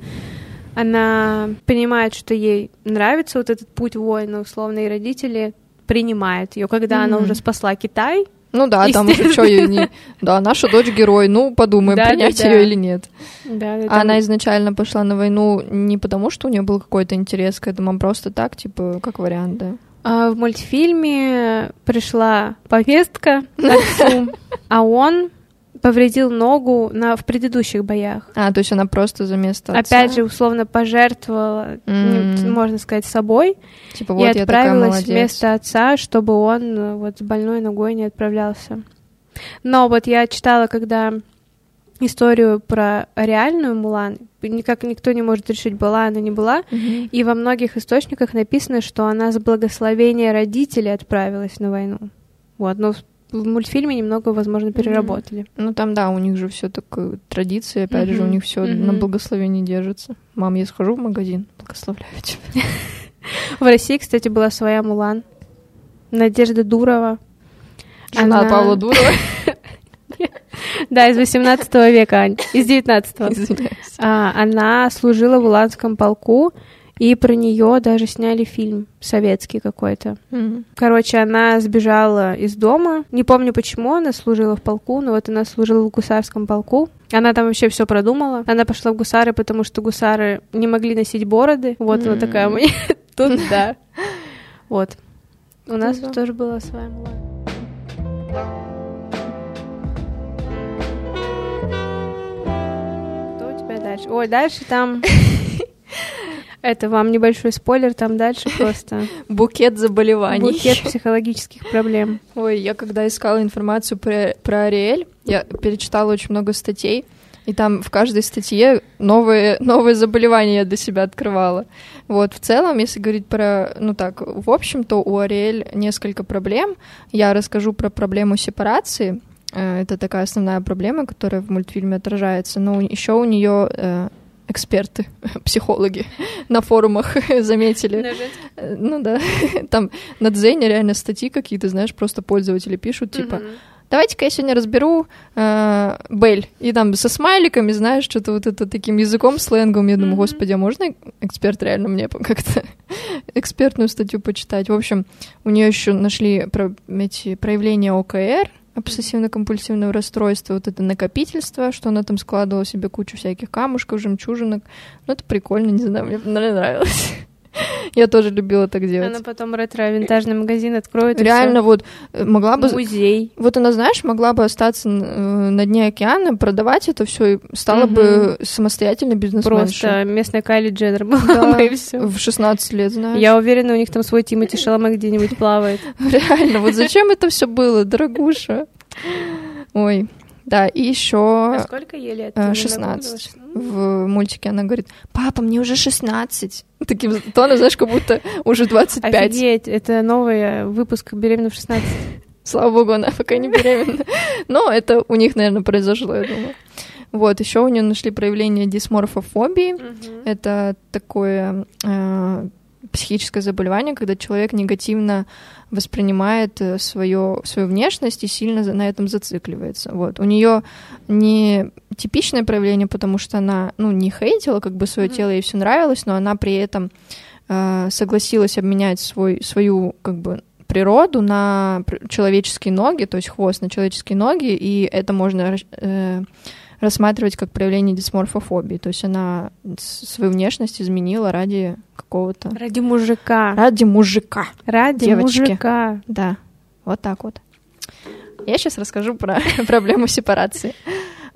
она понимает, что ей нравится вот этот путь воина, условно, и родители принимают ее, когда она Мгм. уже спасла Китай. Ну да, там уже что ей не... *laughs* Да, наша дочь герой, ну подумаем, Да, да, принять да. ее или нет. Да, да, А там- она изначально пошла на войну не потому, что у нее был какой-то интерес к этому, а просто так, типа, как вариант, да. А в мультфильме пришла повестка отцу, а он повредил ногу на, в предыдущих боях. А, то есть она просто за место отца. Опять же, условно пожертвовала, М. можно сказать, собой типа, и вот я такая отправилась вместо отца, чтобы он э, вот с больной ногой не отправлялся. Но вот я читала, когда историю про реальную Мулан, никак никто не может решить, была она, не была, Мгм. и во многих источниках написано, что она с благословения родителей отправилась на войну. Вот, но в мультфильме немного, возможно, переработали. Ну там, да, у них же все такое традиции, опять же, у них все Мгм. на благословении держится. Мам, я схожу в магазин, благословляю тебя. *laughs* В России, кстати, была своя Мулан. Надежда Дурова. Жена Она- Павла *laughs* Дурова. Да, из 18 века, Ань, из 19 Извиняюсь. А, она служила в Уланском полку, и про нее даже сняли фильм советский какой-то. Мгм. Короче, она сбежала из дома. Не помню, почему она служила в полку, но вот она служила в гусарском полку. Она там вообще все продумала. Она пошла в гусары, потому что гусары не могли носить бороды. Вот она М. такая меня. *laughs* Тут *laughs* да. Вот. У нас тоже была своя Мулан. Что у тебя дальше? Ой, дальше там... *laughs* Это вам небольшой спойлер, там дальше *laughs* просто Букет заболеваний. букет психологических проблем. Ой, я когда искала информацию про, про Ариэль, я перечитала очень много статей, и там в каждой статье новые, новые заболевания я для себя открывала. Вот, в целом, если говорить про, ну так, в общем-то, у Ариэль несколько проблем. Я расскажу про проблему сепарации. Э, Это такая основная проблема, которая в мультфильме отражается. Но еще у нее эксперты, *laughs* психологи на форумах *laughs* заметили. Ну да, *laughs* там на Дзене реально статьи какие-то, знаешь, просто пользователи пишут, типа, давайте-ка я сегодня разберу э, Бель. И там со смайликами, знаешь, что-то вот это таким языком, сленгом. Я думаю, господи, а можно эксперт реально мне как-то экспертную статью почитать? В общем, у нее еще нашли про- эти проявления ОКР, обсессивно-компульсивного расстройства, вот это накопительство, что она там складывала себе кучу всяких камушков, жемчужинок. Ну, это прикольно, не знаю, мне нравилось. *laughs* Я тоже любила так делать. Она потом ретро-винтажный магазин откроет. и Реально, вот э, могла бы... Музей. Вот она, знаешь, могла бы остаться э, на дне океана, продавать это все и стала Мгм. бы самостоятельной бизнесменшей. Просто местная Кайли Дженнер была Да. бы, и все. В 16 лет, знаешь. Я уверена, у них там свой Тимати Шаломе где-нибудь плавает. *laughs* Реально, вот зачем это все было, дорогуша? Ой, да, и еще А сколько ей лет? э, Ты не 16. нагуглила? в мультике она говорит, папа, мне уже 16. Таким тоном, знаешь, как будто уже 25. Офигеть, это новый выпуск «Беременна в 16». Слава богу, она пока не беременна. Но это у них, наверное, произошло, я думаю. Вот, еще у нее нашли проявление дисморфофобии. Это такое э, психическое заболевание, когда человек негативно воспринимает э, свою, свою внешность и сильно на этом зацикливается. Вот. У нее не типичное проявление, потому что она ну, не хейтила как бы свое тело, ей все нравилось, но она при этом э, согласилась обменять свой, свою как бы природу на человеческие ноги, то есть хвост на человеческие ноги, и это можно э, рассматривать как проявление дисморфофобии. То есть она свою внешность изменила ради какого-то... Ради мужика. Ради мужика. Ради девочки. мужика. Да, вот так вот. Я сейчас расскажу про *laughs* проблему сепарации.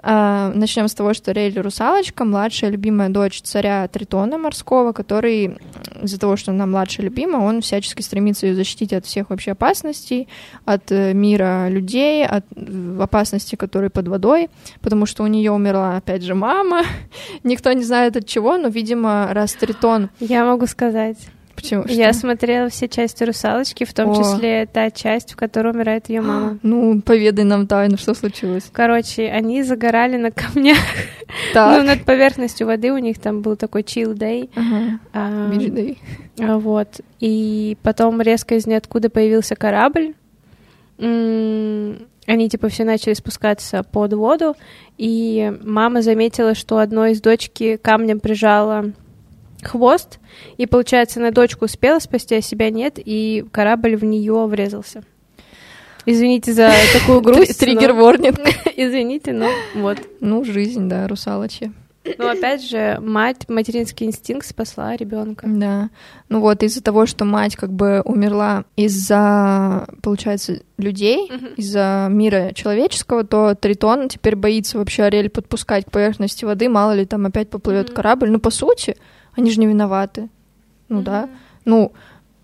Начнем с того, что Рейли Русалочка, младшая любимая дочь царя Тритона морского, который из-за того, что она младшая любимая, он всячески стремится ее защитить от всех вообще опасностей, от э, мира людей, от э, опасности, которые под водой, потому что у нее умерла, опять же, мама. *laughs* Никто не знает от чего, но, видимо, раз Тритон Я могу сказать. Почему? Я Что? смотрела все части «Русалочки», в том О. числе та часть, в которой умирает ее мама. *gasps* Ну, поведай нам тайну, что случилось. Короче, они загорали на камнях, *laughs* ну, Так. над поверхностью воды, у них там был такой chill day. Ага. а, Beach day. а, Вот. И потом резко из ниоткуда появился корабль. М, Они типа все начали спускаться под воду, и мама заметила, что одной из дочки камнем прижала хвост, и, получается, на дочку успела спасти, а себя нет, и корабль в нее врезался. Извините за *laughs* такую грусть. Триггер ворнинг. *laughs* Извините, но вот. Ну, жизнь, да, русалочья. Но опять же, мать, материнский инстинкт спасла ребенка. Да. Ну вот, из-за того, что мать как бы умерла из-за, получается, людей, из-за мира человеческого, то Тритон теперь боится вообще Ариэль подпускать к поверхности воды, мало ли там опять поплывет Мгм. корабль. Ну, по сути, они же не виноваты. Ну да. Ну,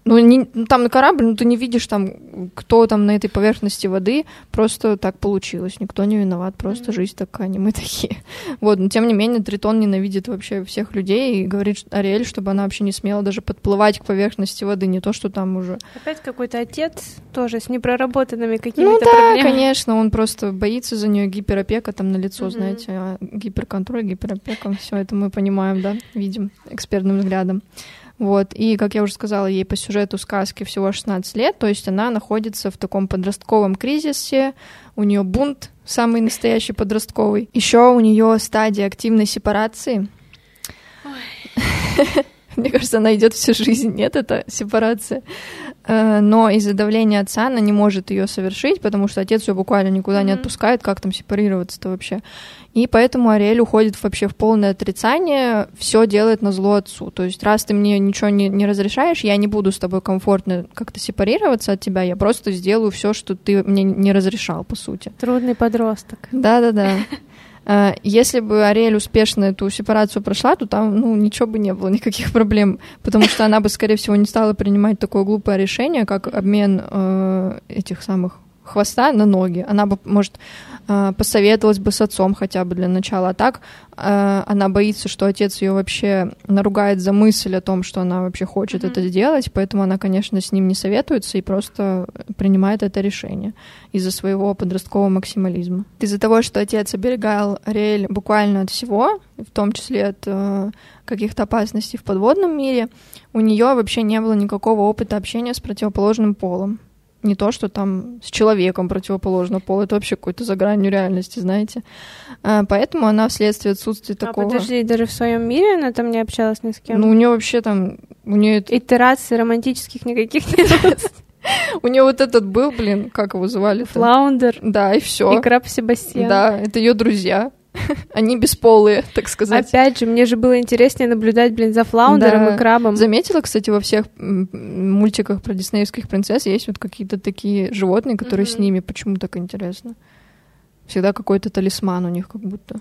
ну, не- ну, там на корабль, ну ты не видишь там, кто там на этой поверхности воды, просто так получилось, никто не виноват, просто Мгм. жизнь такая, не мы *laughs* такие. Вот, но тем не менее Тритон ненавидит вообще всех людей и говорит Ариэль, чтобы она вообще не смела даже подплывать к поверхности воды, не то, что там уже... Опять какой-то отец тоже с непроработанными какими-то Ну да, проблемами. конечно, он просто боится за нее гиперопека там на лицо, Мгм. знаете, а гиперконтроль, гиперопека, все это мы понимаем, да, видим экспертным взглядом. Вот, и, как я уже сказала, ей по сюжету сказки всего 16 лет, то есть она находится в таком подростковом кризисе, у нее бунт самый настоящий подростковый. Еще у нее стадия активной сепарации. *laughs* Мне кажется, она идет всю жизнь, нет, это сепарация. Э, Но из-за давления отца она не может ее совершить, потому что отец ее буквально никуда не Мгм. отпускает, как там сепарироваться-то вообще. И поэтому Ариэль уходит вообще в полное отрицание, все делает на зло отцу. То есть, раз ты мне ничего не, не разрешаешь, я не буду с тобой комфортно как-то сепарироваться от тебя, я просто сделаю все, что ты мне не разрешал, по сути. Трудный подросток. Да-да-да. *laughs* А, Если бы Ариэль успешно эту сепарацию прошла, то там, ну, ничего бы не было, *laughs* никаких проблем, потому что она бы, скорее всего, не стала принимать такое глупое решение, как обмен э, этих самых хвоста на ноги. Она бы, может, э, посоветовалась бы с отцом хотя бы для начала. А так э, она боится, что отец ее вообще наругает за мысль о том, что она вообще хочет Мгм. это сделать, поэтому она, конечно, с ним не советуется и просто принимает это решение из-за своего подросткового максимализма. Из-за того, что отец оберегал Ариэль буквально от всего, в том числе от э, каких-то опасностей в подводном мире, у нее вообще не было никакого опыта общения с противоположным полом. Не то, что там с человеком противоположного пола, это вообще какой-то за гранью реальности, знаете. А, Поэтому она вследствие отсутствия А такого... подожди, даже в своем мире она там не общалась ни с кем? Ну, у нее вообще там... У нее Итераций романтических никаких нет. *laughs* у нее вот этот был, блин, как его звали? Флаундер Да, и все. и краб Себастьян. Да, это ее друзья. *laughs* Они бесполые, так сказать. Опять же, мне же было интереснее наблюдать, блин, за флаундером Да. и крабом. Заметила, кстати, во всех мультиках про диснеевских принцесс есть вот какие-то такие животные, которые с Мгм. ними. Почему так интересно? Всегда какой-то талисман у них как будто.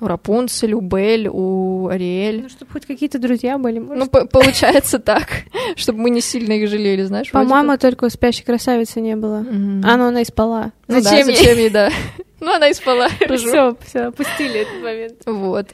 У Рапунцель, у Бель, у Ариэль. Ну, чтобы хоть какие-то друзья были. может. Ну, по- получается *laughs* так, чтобы мы не сильно их жалели, знаешь. По-моему, только у спящей красавицы не было. А, ну она и спала. Ну зачем ей, да. *laughs* Ну, она и спала. Все, все, опустили этот момент. Вот.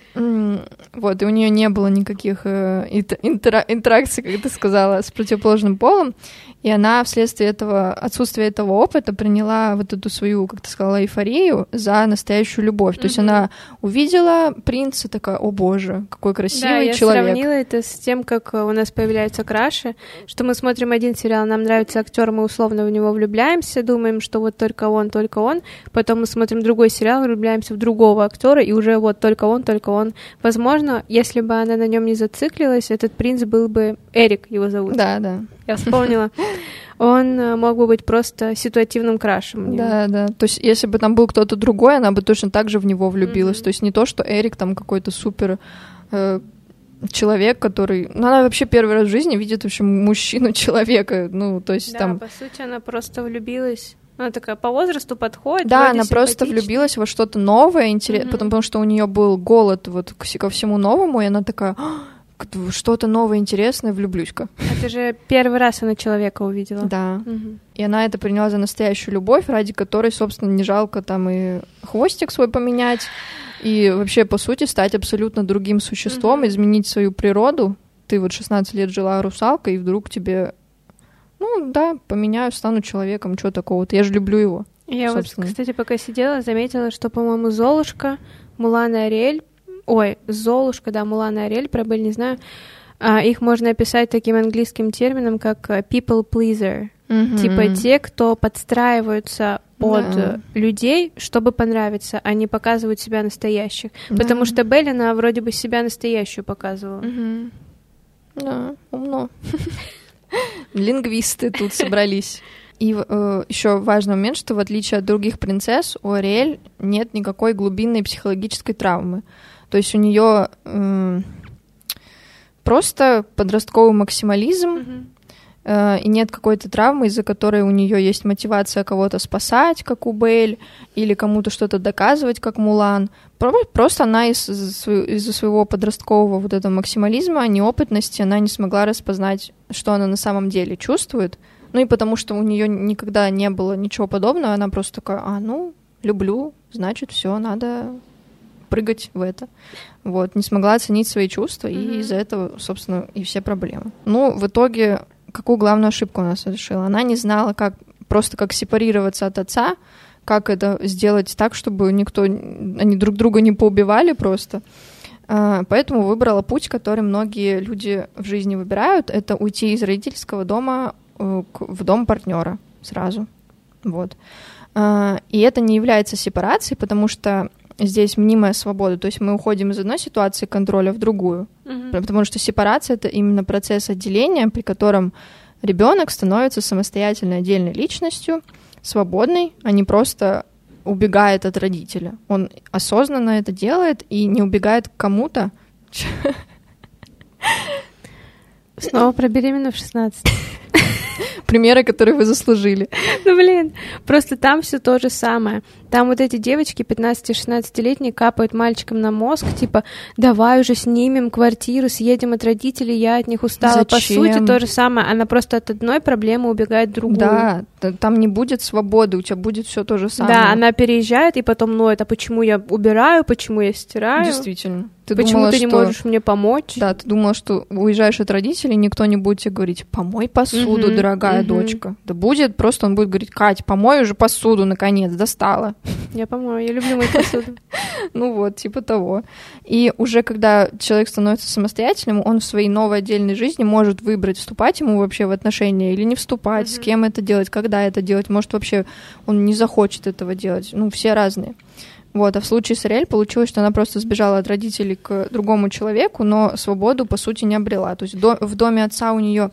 Вот, и у нее не было никаких э, интеракций, как ты сказала, с противоположным полом. И она вследствие этого, отсутствия этого опыта приняла вот эту свою, как ты сказала, эйфорию за настоящую любовь. То есть она увидела принца, такая, о боже, какой Да, красивый я человек. сравнила это с тем, как э, у нас появляются краши, что мы смотрим один сериал, нам нравится актер, мы условно в него влюбляемся, думаем, что вот только он, только он, потом мы смотрим другой сериал, влюбляемся в другого актера, и уже вот только он, только он. Возможно, если бы она на нем не зациклилась, этот принц был бы Эрик, его зовут. Да, да. Я вспомнила. Он э, мог бы быть просто ситуативным крашем. Да, да. То есть, если бы там был кто-то другой, она бы точно так же в него влюбилась. Мгм. То есть не то, что Эрик там какой-то супер э, человек, который... Ну, она вообще первый раз в жизни видит вообще мужчину-человека. Ну, то есть Да, там... по сути, она просто влюбилась. Она такая по возрасту подходит. Да, она просто влюбилась во что-то новое, интерес... Мгм. потому что у нее был голод вот ко всему новому, и она такая, «А, что-то новое, интересное, влюблюсь-ка. Это же первый раз она человека увидела. Да. Мгм. И она это приняла за настоящую любовь, ради которой, собственно, не жалко там и хвостик свой поменять, и вообще, по сути, стать абсолютно другим существом, Мгм. изменить свою природу ты вот 16 лет жила русалкой, и вдруг тебе, ну да, поменяю, стану человеком, что такого, вот я же люблю его. Я вот, кстати, пока сидела, заметила, что, по-моему, Золушка, Мулан и Ариэль, ой, Золушка, да, Мулан и Ариэль, про Бель не знаю, а, их можно описать таким английским термином, как э, people pleaser. Mm-hmm. Типа те, кто подстраиваются под да. людей, чтобы понравиться, а не показывают себя настоящих. Да. Потому что Белль, она вроде бы себя настоящую показывала. Mm-hmm. Да, умно. *laughs* Лингвисты тут собрались. И э, еще важный момент, что в отличие от других принцесс, у Ариэль нет никакой глубинной психологической травмы. То есть у нее э, просто подростковый максимализм, mm-hmm. Э, и нет какой-то травмы, из-за которой у нее есть мотивация кого-то спасать, как у Бель, или кому-то что-то доказывать, как Мулан. Просто она из-за из своего подросткового вот этого максимализма, неопытности, она не смогла распознать, что она на самом деле чувствует, ну и потому что у нее никогда не было ничего подобного, она просто такая, а, ну, люблю, значит, все, надо прыгать в это. Вот, не смогла оценить свои чувства, mm-hmm. и из-за этого, собственно, и все проблемы. Ну, в итоге, какую главную ошибку она совершила? Она не знала, как просто как сепарироваться от отца, как это сделать так, чтобы никто, они друг друга не поубивали просто. А, поэтому выбрала путь, который многие люди в жизни выбирают, это уйти из родительского дома Э, в дом партнера сразу. Вот. А, и это не является сепарацией, потому что здесь мнимая свобода. То есть мы уходим из одной ситуации контроля в другую. Mm-hmm. Потому что сепарация это именно процесс отделения, при котором ребенок становится самостоятельной отдельной личностью, свободной, а не просто убегает от родителя. Он осознанно это делает и не убегает к кому-то. Снова про беременную в 16 *laughs* примеры, которые вы заслужили. Ну, блин, просто там все то же самое. Там вот эти девочки 15-16-летние капают мальчикам на мозг, типа, давай уже снимем квартиру, съедем от родителей, я от них устала. Зачем? По сути, то же самое. Она просто от одной проблемы убегает в другую. Да, там не будет свободы, у тебя будет все то же самое. Да, она переезжает и потом ноет, а почему я убираю, почему я стираю. Действительно. Ты Почему думала, ты не что... можешь мне помочь? Да, ты думала, что уезжаешь от родителей, никто не будет тебе говорить, помой посуду, угу, дорогая угу. дочка. Да будет, просто он будет говорить, Кать, помой уже посуду, наконец, достала. *laughs* Я помою, я люблю мою посуду. *laughs* Ну вот, типа того. И уже когда человек становится самостоятельным, он в своей новой отдельной жизни может выбрать, вступать ему вообще в отношения или не вступать, с кем это делать, когда это делать. Может, вообще он не захочет этого делать. Ну, все разные. Вот, а в случае с Ариэль получилось, что она просто сбежала от родителей к другому человеку, но свободу, по сути, не обрела. То есть в доме отца у нее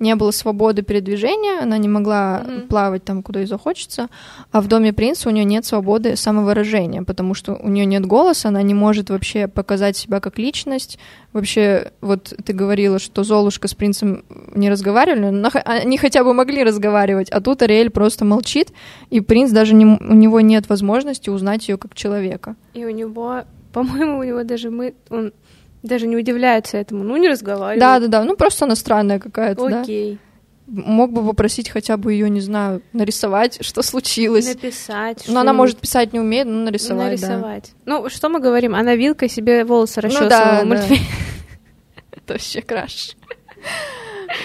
не было свободы передвижения, она не могла mm-hmm. плавать там, куда ей захочется, а в доме принца у нее нет свободы самовыражения, потому что у нее нет голоса, она не может вообще показать себя как личность. Вообще, вот ты говорила, что Золушка с принцем не разговаривали, но они хотя бы могли разговаривать, а тут Ариэль просто молчит, и принц даже не, у него нет возможности узнать ее как человека. И у него, по-моему, у него даже мы, он даже не удивляется этому. Ну, не разговаривает. Да, да, да. Ну, просто она странная какая-то. Окей. Да? Мог бы попросить хотя бы ее, не знаю, нарисовать, что случилось. Написать. Но она может писать не умеет, но нарисовать. Нарисовать. Да. Ну, что мы говорим? Она вилкой себе волосы расчесывала ну, да, да. Это *laughs* вообще краш.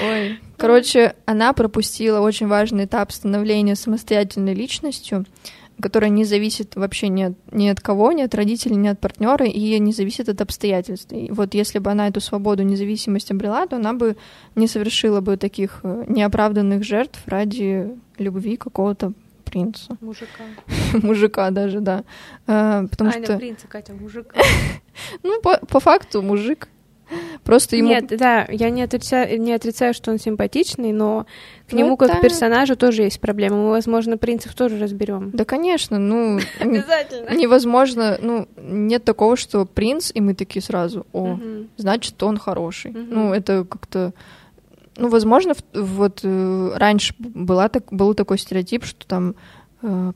Ой. Короче, она пропустила очень важный этап становления самостоятельной личностью которая не зависит вообще ни от, ни от кого, ни от родителей, ни от партнера, и не зависит от обстоятельств. И вот если бы она эту свободу, независимость обрела, то она бы не совершила бы таких э, неоправданных жертв ради любви какого-то принца. Мужика. *laughs* Мужика даже, да. А, потому Аня, что... принца, Катя, мужика. *laughs* ну, по, по факту мужик. Просто ему... Нет, да, я не отрицаю, не отрицаю, что он симпатичный, но к ну, нему как да. к персонажу тоже есть проблемы. Мы, возможно, принцев тоже разберем. Да, конечно, ну... Обязательно. Невозможно, ну, нет такого, что принц, и мы такие сразу, о, значит, он хороший. Ну, это как-то... Ну, возможно, вот э, раньше была, так, был такой стереотип, что там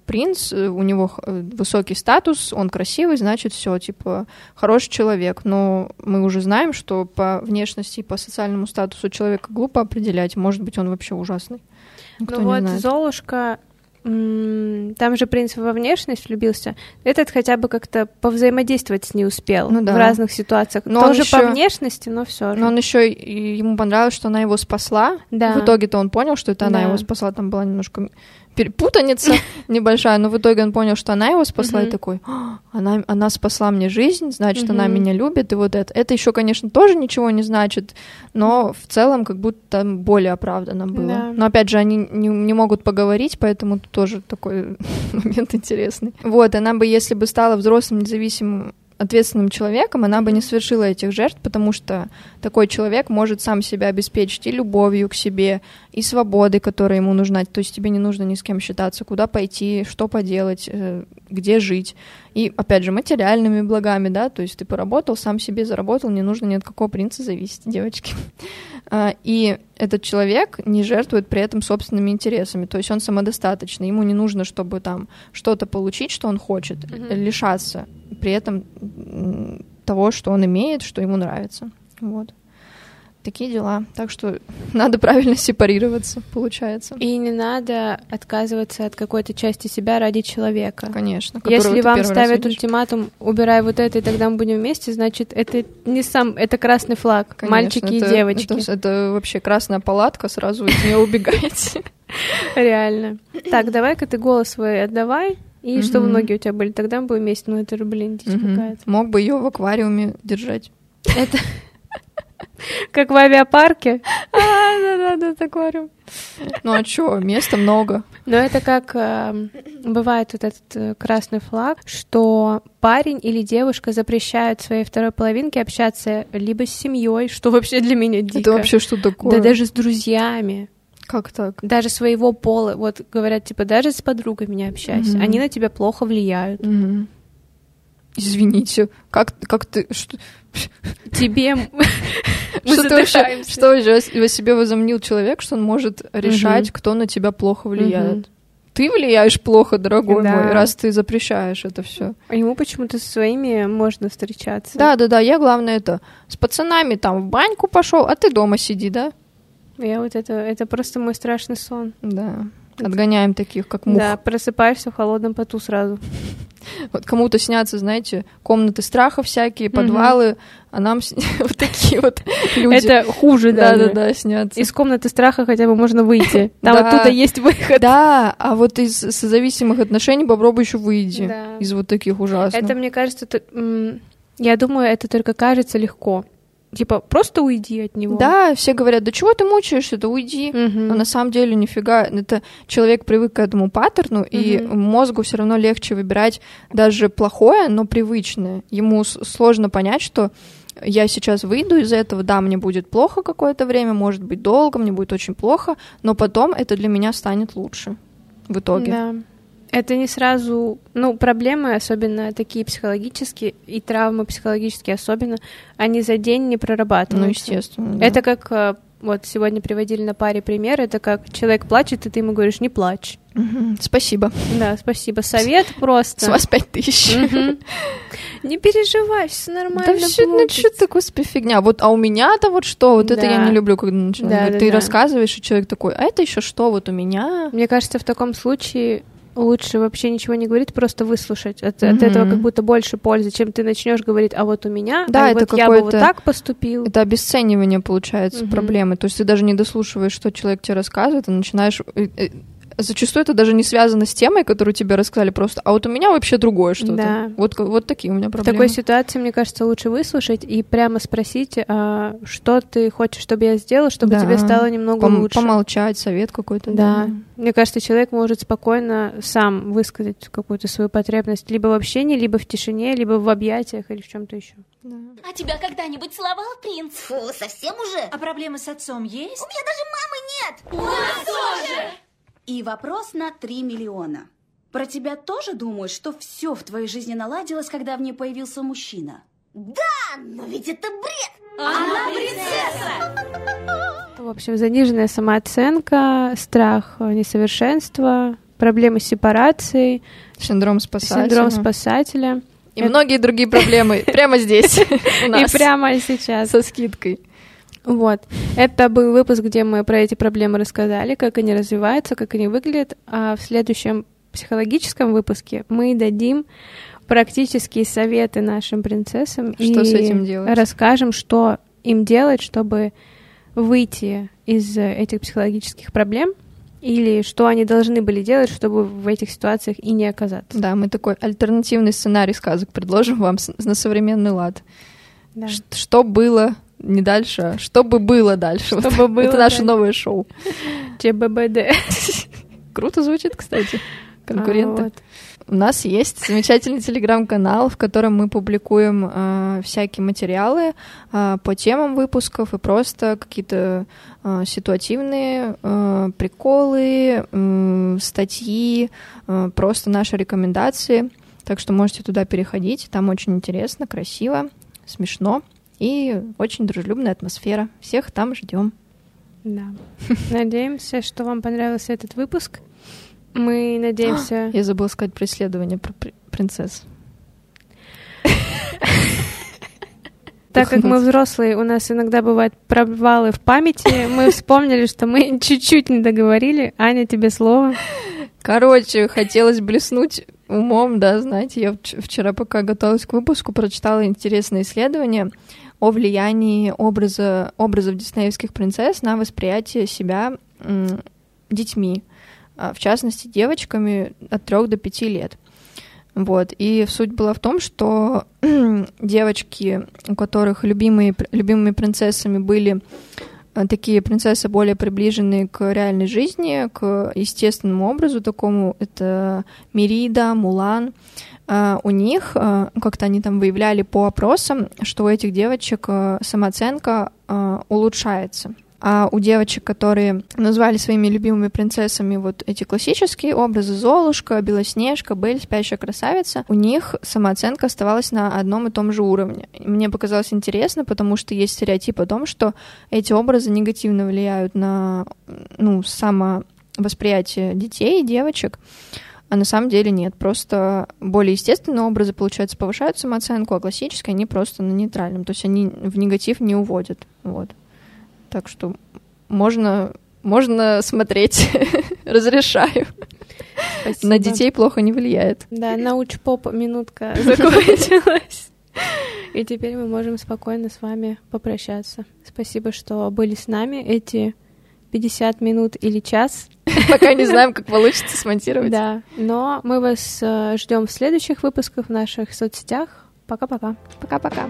принц, э, у него э, высокий статус, он красивый, значит, все, типа, хороший человек. Но мы уже знаем, что по внешности и по социальному статусу человека глупо определять. Может быть, он вообще ужасный. Никто ну вот знает. Золушка там же принц во внешность влюбился, этот хотя бы как-то повзаимодействовать с ней успел Ну да. в разных ситуациях. Но Тоже он по внешности, но все же. Но он еще ему понравилось, что она его спасла. Да. В итоге-то он понял, что это она Да. его спасла. Там была немножко перепутаница *laughs* небольшая, но в итоге он понял, что она его спасла, и такой, «А, она, она спасла мне жизнь, значит, она меня любит, и вот это. Это еще, конечно, тоже ничего не значит, но в целом как будто более оправданно было. Но опять же, они не, не могут поговорить, поэтому тоже такой *laughs* момент интересный. Вот, она бы, если бы стала взрослым, независимым ответственным человеком, она бы не совершила этих жертв, потому что такой человек может сам себя обеспечить и любовью к себе, и свободой, которая ему нужна. То есть тебе не нужно ни с кем считаться, куда пойти, что поделать, э, где жить. И, опять же, материальными благами, да, то есть ты поработал, сам себе заработал, не нужно ни от какого принца зависеть, девочки. А, И этот человек не жертвует при этом собственными интересами, то есть он самодостаточный, ему не нужно, чтобы там что-то получить, что он хочет, Мгм. лишаться при этом того, что он имеет, что ему нравится. Вот. Такие дела. Так что *laughs* надо правильно сепарироваться, получается. И не надо отказываться от какой-то части себя ради человека. Конечно. Если вам ставят ультиматум, убирай вот это, и тогда мы будем вместе, значит, это не сам, это красный флаг, Конечно, мальчики это- и девочки. Это, это вообще красная палатка, сразу от нее убегаете. *laughs* *laughs* Реально. Так, давай-ка ты голос свой отдавай, и чтобы Мгм. ноги у тебя были, тогда мы будем вместе. Ну, это же, блин, дичь Мгм. какая-то. Мог бы ее в аквариуме держать. Это как в авиапарке, Да-да-да, аквариум. Ну а чё, места много. но это как эм, бывает вот этот э, красный флаг, что парень или девушка запрещают своей второй половинке общаться либо с семьей, что вообще для меня дико. Это вообще что такое? Да даже с друзьями. Как так? даже своего пола, вот говорят, типа, даже с подругами не общайся, Мгм. они на тебя плохо влияют. Мгм. Извините, как, как ты... Что, Тебе *laughs* мы что ты вообще... задыхаемся. Что вообще о себе возомнил человек, что он может решать, кто на тебя плохо влияет? Мгм. Ты влияешь плохо, дорогой Да. мой, раз ты запрещаешь это все. А ему почему-то со своими можно встречаться. Да, да, да, я главное это с пацанами там в баньку пошел, а ты дома сиди, да? Я вот это, это просто мой страшный сон. Да. Отгоняем таких, как мух. Да, просыпаешься в холодном поту сразу. *laughs* Вот кому-то снятся, знаете, комнаты страха всякие, подвалы, а нам с- *laughs* вот такие вот люди. Это хуже да, даже. да, да, снятся. Из комнаты страха хотя бы можно выйти. *laughs* Там Да. оттуда есть выход. Да, а вот из созависимых отношений попробуй еще выйди. Да. Из вот таких ужасных. Это, мне кажется, это, я думаю, это только кажется легко. Типа, просто уйди от него. Да, все говорят, да чего ты мучаешься, да уйди. Мгм. А на самом деле нифига, это человек привык к этому паттерну, и Мгм. мозгу все равно легче выбирать даже плохое, но привычное. Ему сложно понять, что я сейчас выйду из этого, да, мне будет плохо какое-то время, может быть долго, мне будет очень плохо, но потом это для меня станет лучше в итоге. Да. Это не сразу, ну, проблемы, особенно такие психологические, и травмы психологические особенно, они за день не прорабатываются. Ну, естественно. да. Это как, э, вот сегодня приводили на паре пример, это как человек плачет, и ты ему говоришь, не плачь. Мгм. Спасибо. Да, спасибо. Совет просто. С вас пять тысяч. *laughs* Не переживай, все нормально. Да все, ну что господи, фигня. Вот, а у меня-то вот что, вот это я не люблю, когда. Да, да, ты да. рассказываешь, и человек такой, а это еще что, вот у меня. Мне кажется, в таком случае лучше вообще ничего не говорить, просто выслушать. От, от Мгм. этого как будто больше пользы, чем ты начнешь говорить, а вот у меня, Да, а это вот я бы вот так поступил. Это обесценивание получается Мгм. проблемы. То есть ты даже не дослушиваешь, что человек тебе рассказывает, и начинаешь. Зачастую это даже не связано с темой, которую тебе рассказали просто, а вот у меня вообще другое что-то. Да. Вот, вот такие у меня В проблемы. такой ситуации, мне кажется, лучше выслушать и прямо спросить, а, что ты хочешь, чтобы я сделала, чтобы Да. тебе стало немного Пом- лучше. Помолчать, совет какой-то. Да. Мне кажется, человек может спокойно сам высказать какую-то свою потребность либо в общении, либо в тишине, либо в объятиях или в чем-то еще. Да. А тебя когда-нибудь целовал принц? Фу, совсем уже? А проблемы с отцом есть? У меня даже мамы нет! У нас тоже! И вопрос на 3 миллиона. Про тебя тоже думают, что все в твоей жизни наладилось, когда в ней появился мужчина? Да, но ведь это бред! Она принцесса! В общем, заниженная самооценка, страх э, несовершенства, проблемы с сепарацией, Синдром спасателя. синдром спасателя. И многие другие проблемы прямо здесь *laughs* у И прямо сейчас. со скидкой. Вот. Это был выпуск, где мы про эти проблемы рассказали, как они развиваются, как они выглядят. А в следующем психологическом выпуске мы дадим практические советы нашим принцессам Что и с этим делать? расскажем, что им делать, чтобы выйти из этих психологических проблем или что они должны были делать, чтобы в этих ситуациях и не оказаться. Да, мы такой альтернативный сценарий сказок предложим вам на современный лад. Да. Что было не дальше, а что бы было дальше. Вот Что бы было Это наше дальше. новое шоу. ЧББД. *laughs* Круто звучит, кстати. Конкуренты. А, вот. У нас есть замечательный телеграм-канал, в котором мы публикуем э, всякие материалы э, по темам выпусков и просто какие-то э, ситуативные э, приколы, м, статьи, э, просто наши рекомендации. Так что можете туда переходить. Там очень интересно, красиво, смешно и очень дружелюбная атмосфера. Всех там ждем. Да. *laughs* Надеемся, что вам понравился этот выпуск. Мы надеемся... *gasps* Я забыла сказать про исследование про при- принцесс. *laughs* Так как мы взрослые, у нас иногда бывают провалы в памяти, мы вспомнили, что мы *laughs* чуть-чуть не договорили. Аня, тебе слово. Короче, хотелось блеснуть умом, да, знаете, я вч- вчера, пока готовилась к выпуску, прочитала интересное исследование о влиянии образа, образов диснеевских принцесс на восприятие себя детьми, а, в частности, девочками от 3 до 5 лет. Вот. И суть была в том, что *clears throat* девочки, у которых любимые, любимыми принцессами были э, такие принцессы более приближенные к реальной жизни, к естественному образу такому, это Мирида, Мулан, А, у них, э, как-то они там выявляли по опросам, что у этих девочек э, самооценка улучшается. А у девочек, которые назвали своими любимыми принцессами вот эти классические образы Золушка, Белоснежка, Бель, Спящая красавица, у них самооценка оставалась на одном и том же уровне. И мне показалось интересно, потому что есть стереотип о том, что эти образы негативно влияют на ну, самовосприятие детей, девочек. А на самом деле нет. Просто более естественные образы, получается, повышают самооценку, а классические они просто на нейтральном. То есть они в негатив не уводят. Вот. Так что можно, можно смотреть. *laughs* Разрешаю. Спасибо. На детей плохо не влияет. Да, науч-поп минутка *laughs* закончилась. И теперь мы можем спокойно с вами попрощаться. Спасибо, что были с нами эти 50 минут или час. *laughs* Пока не знаем, как получится смонтировать. Да, но мы вас ждем в следующих выпусках в наших соцсетях. Пока-пока. Пока-пока.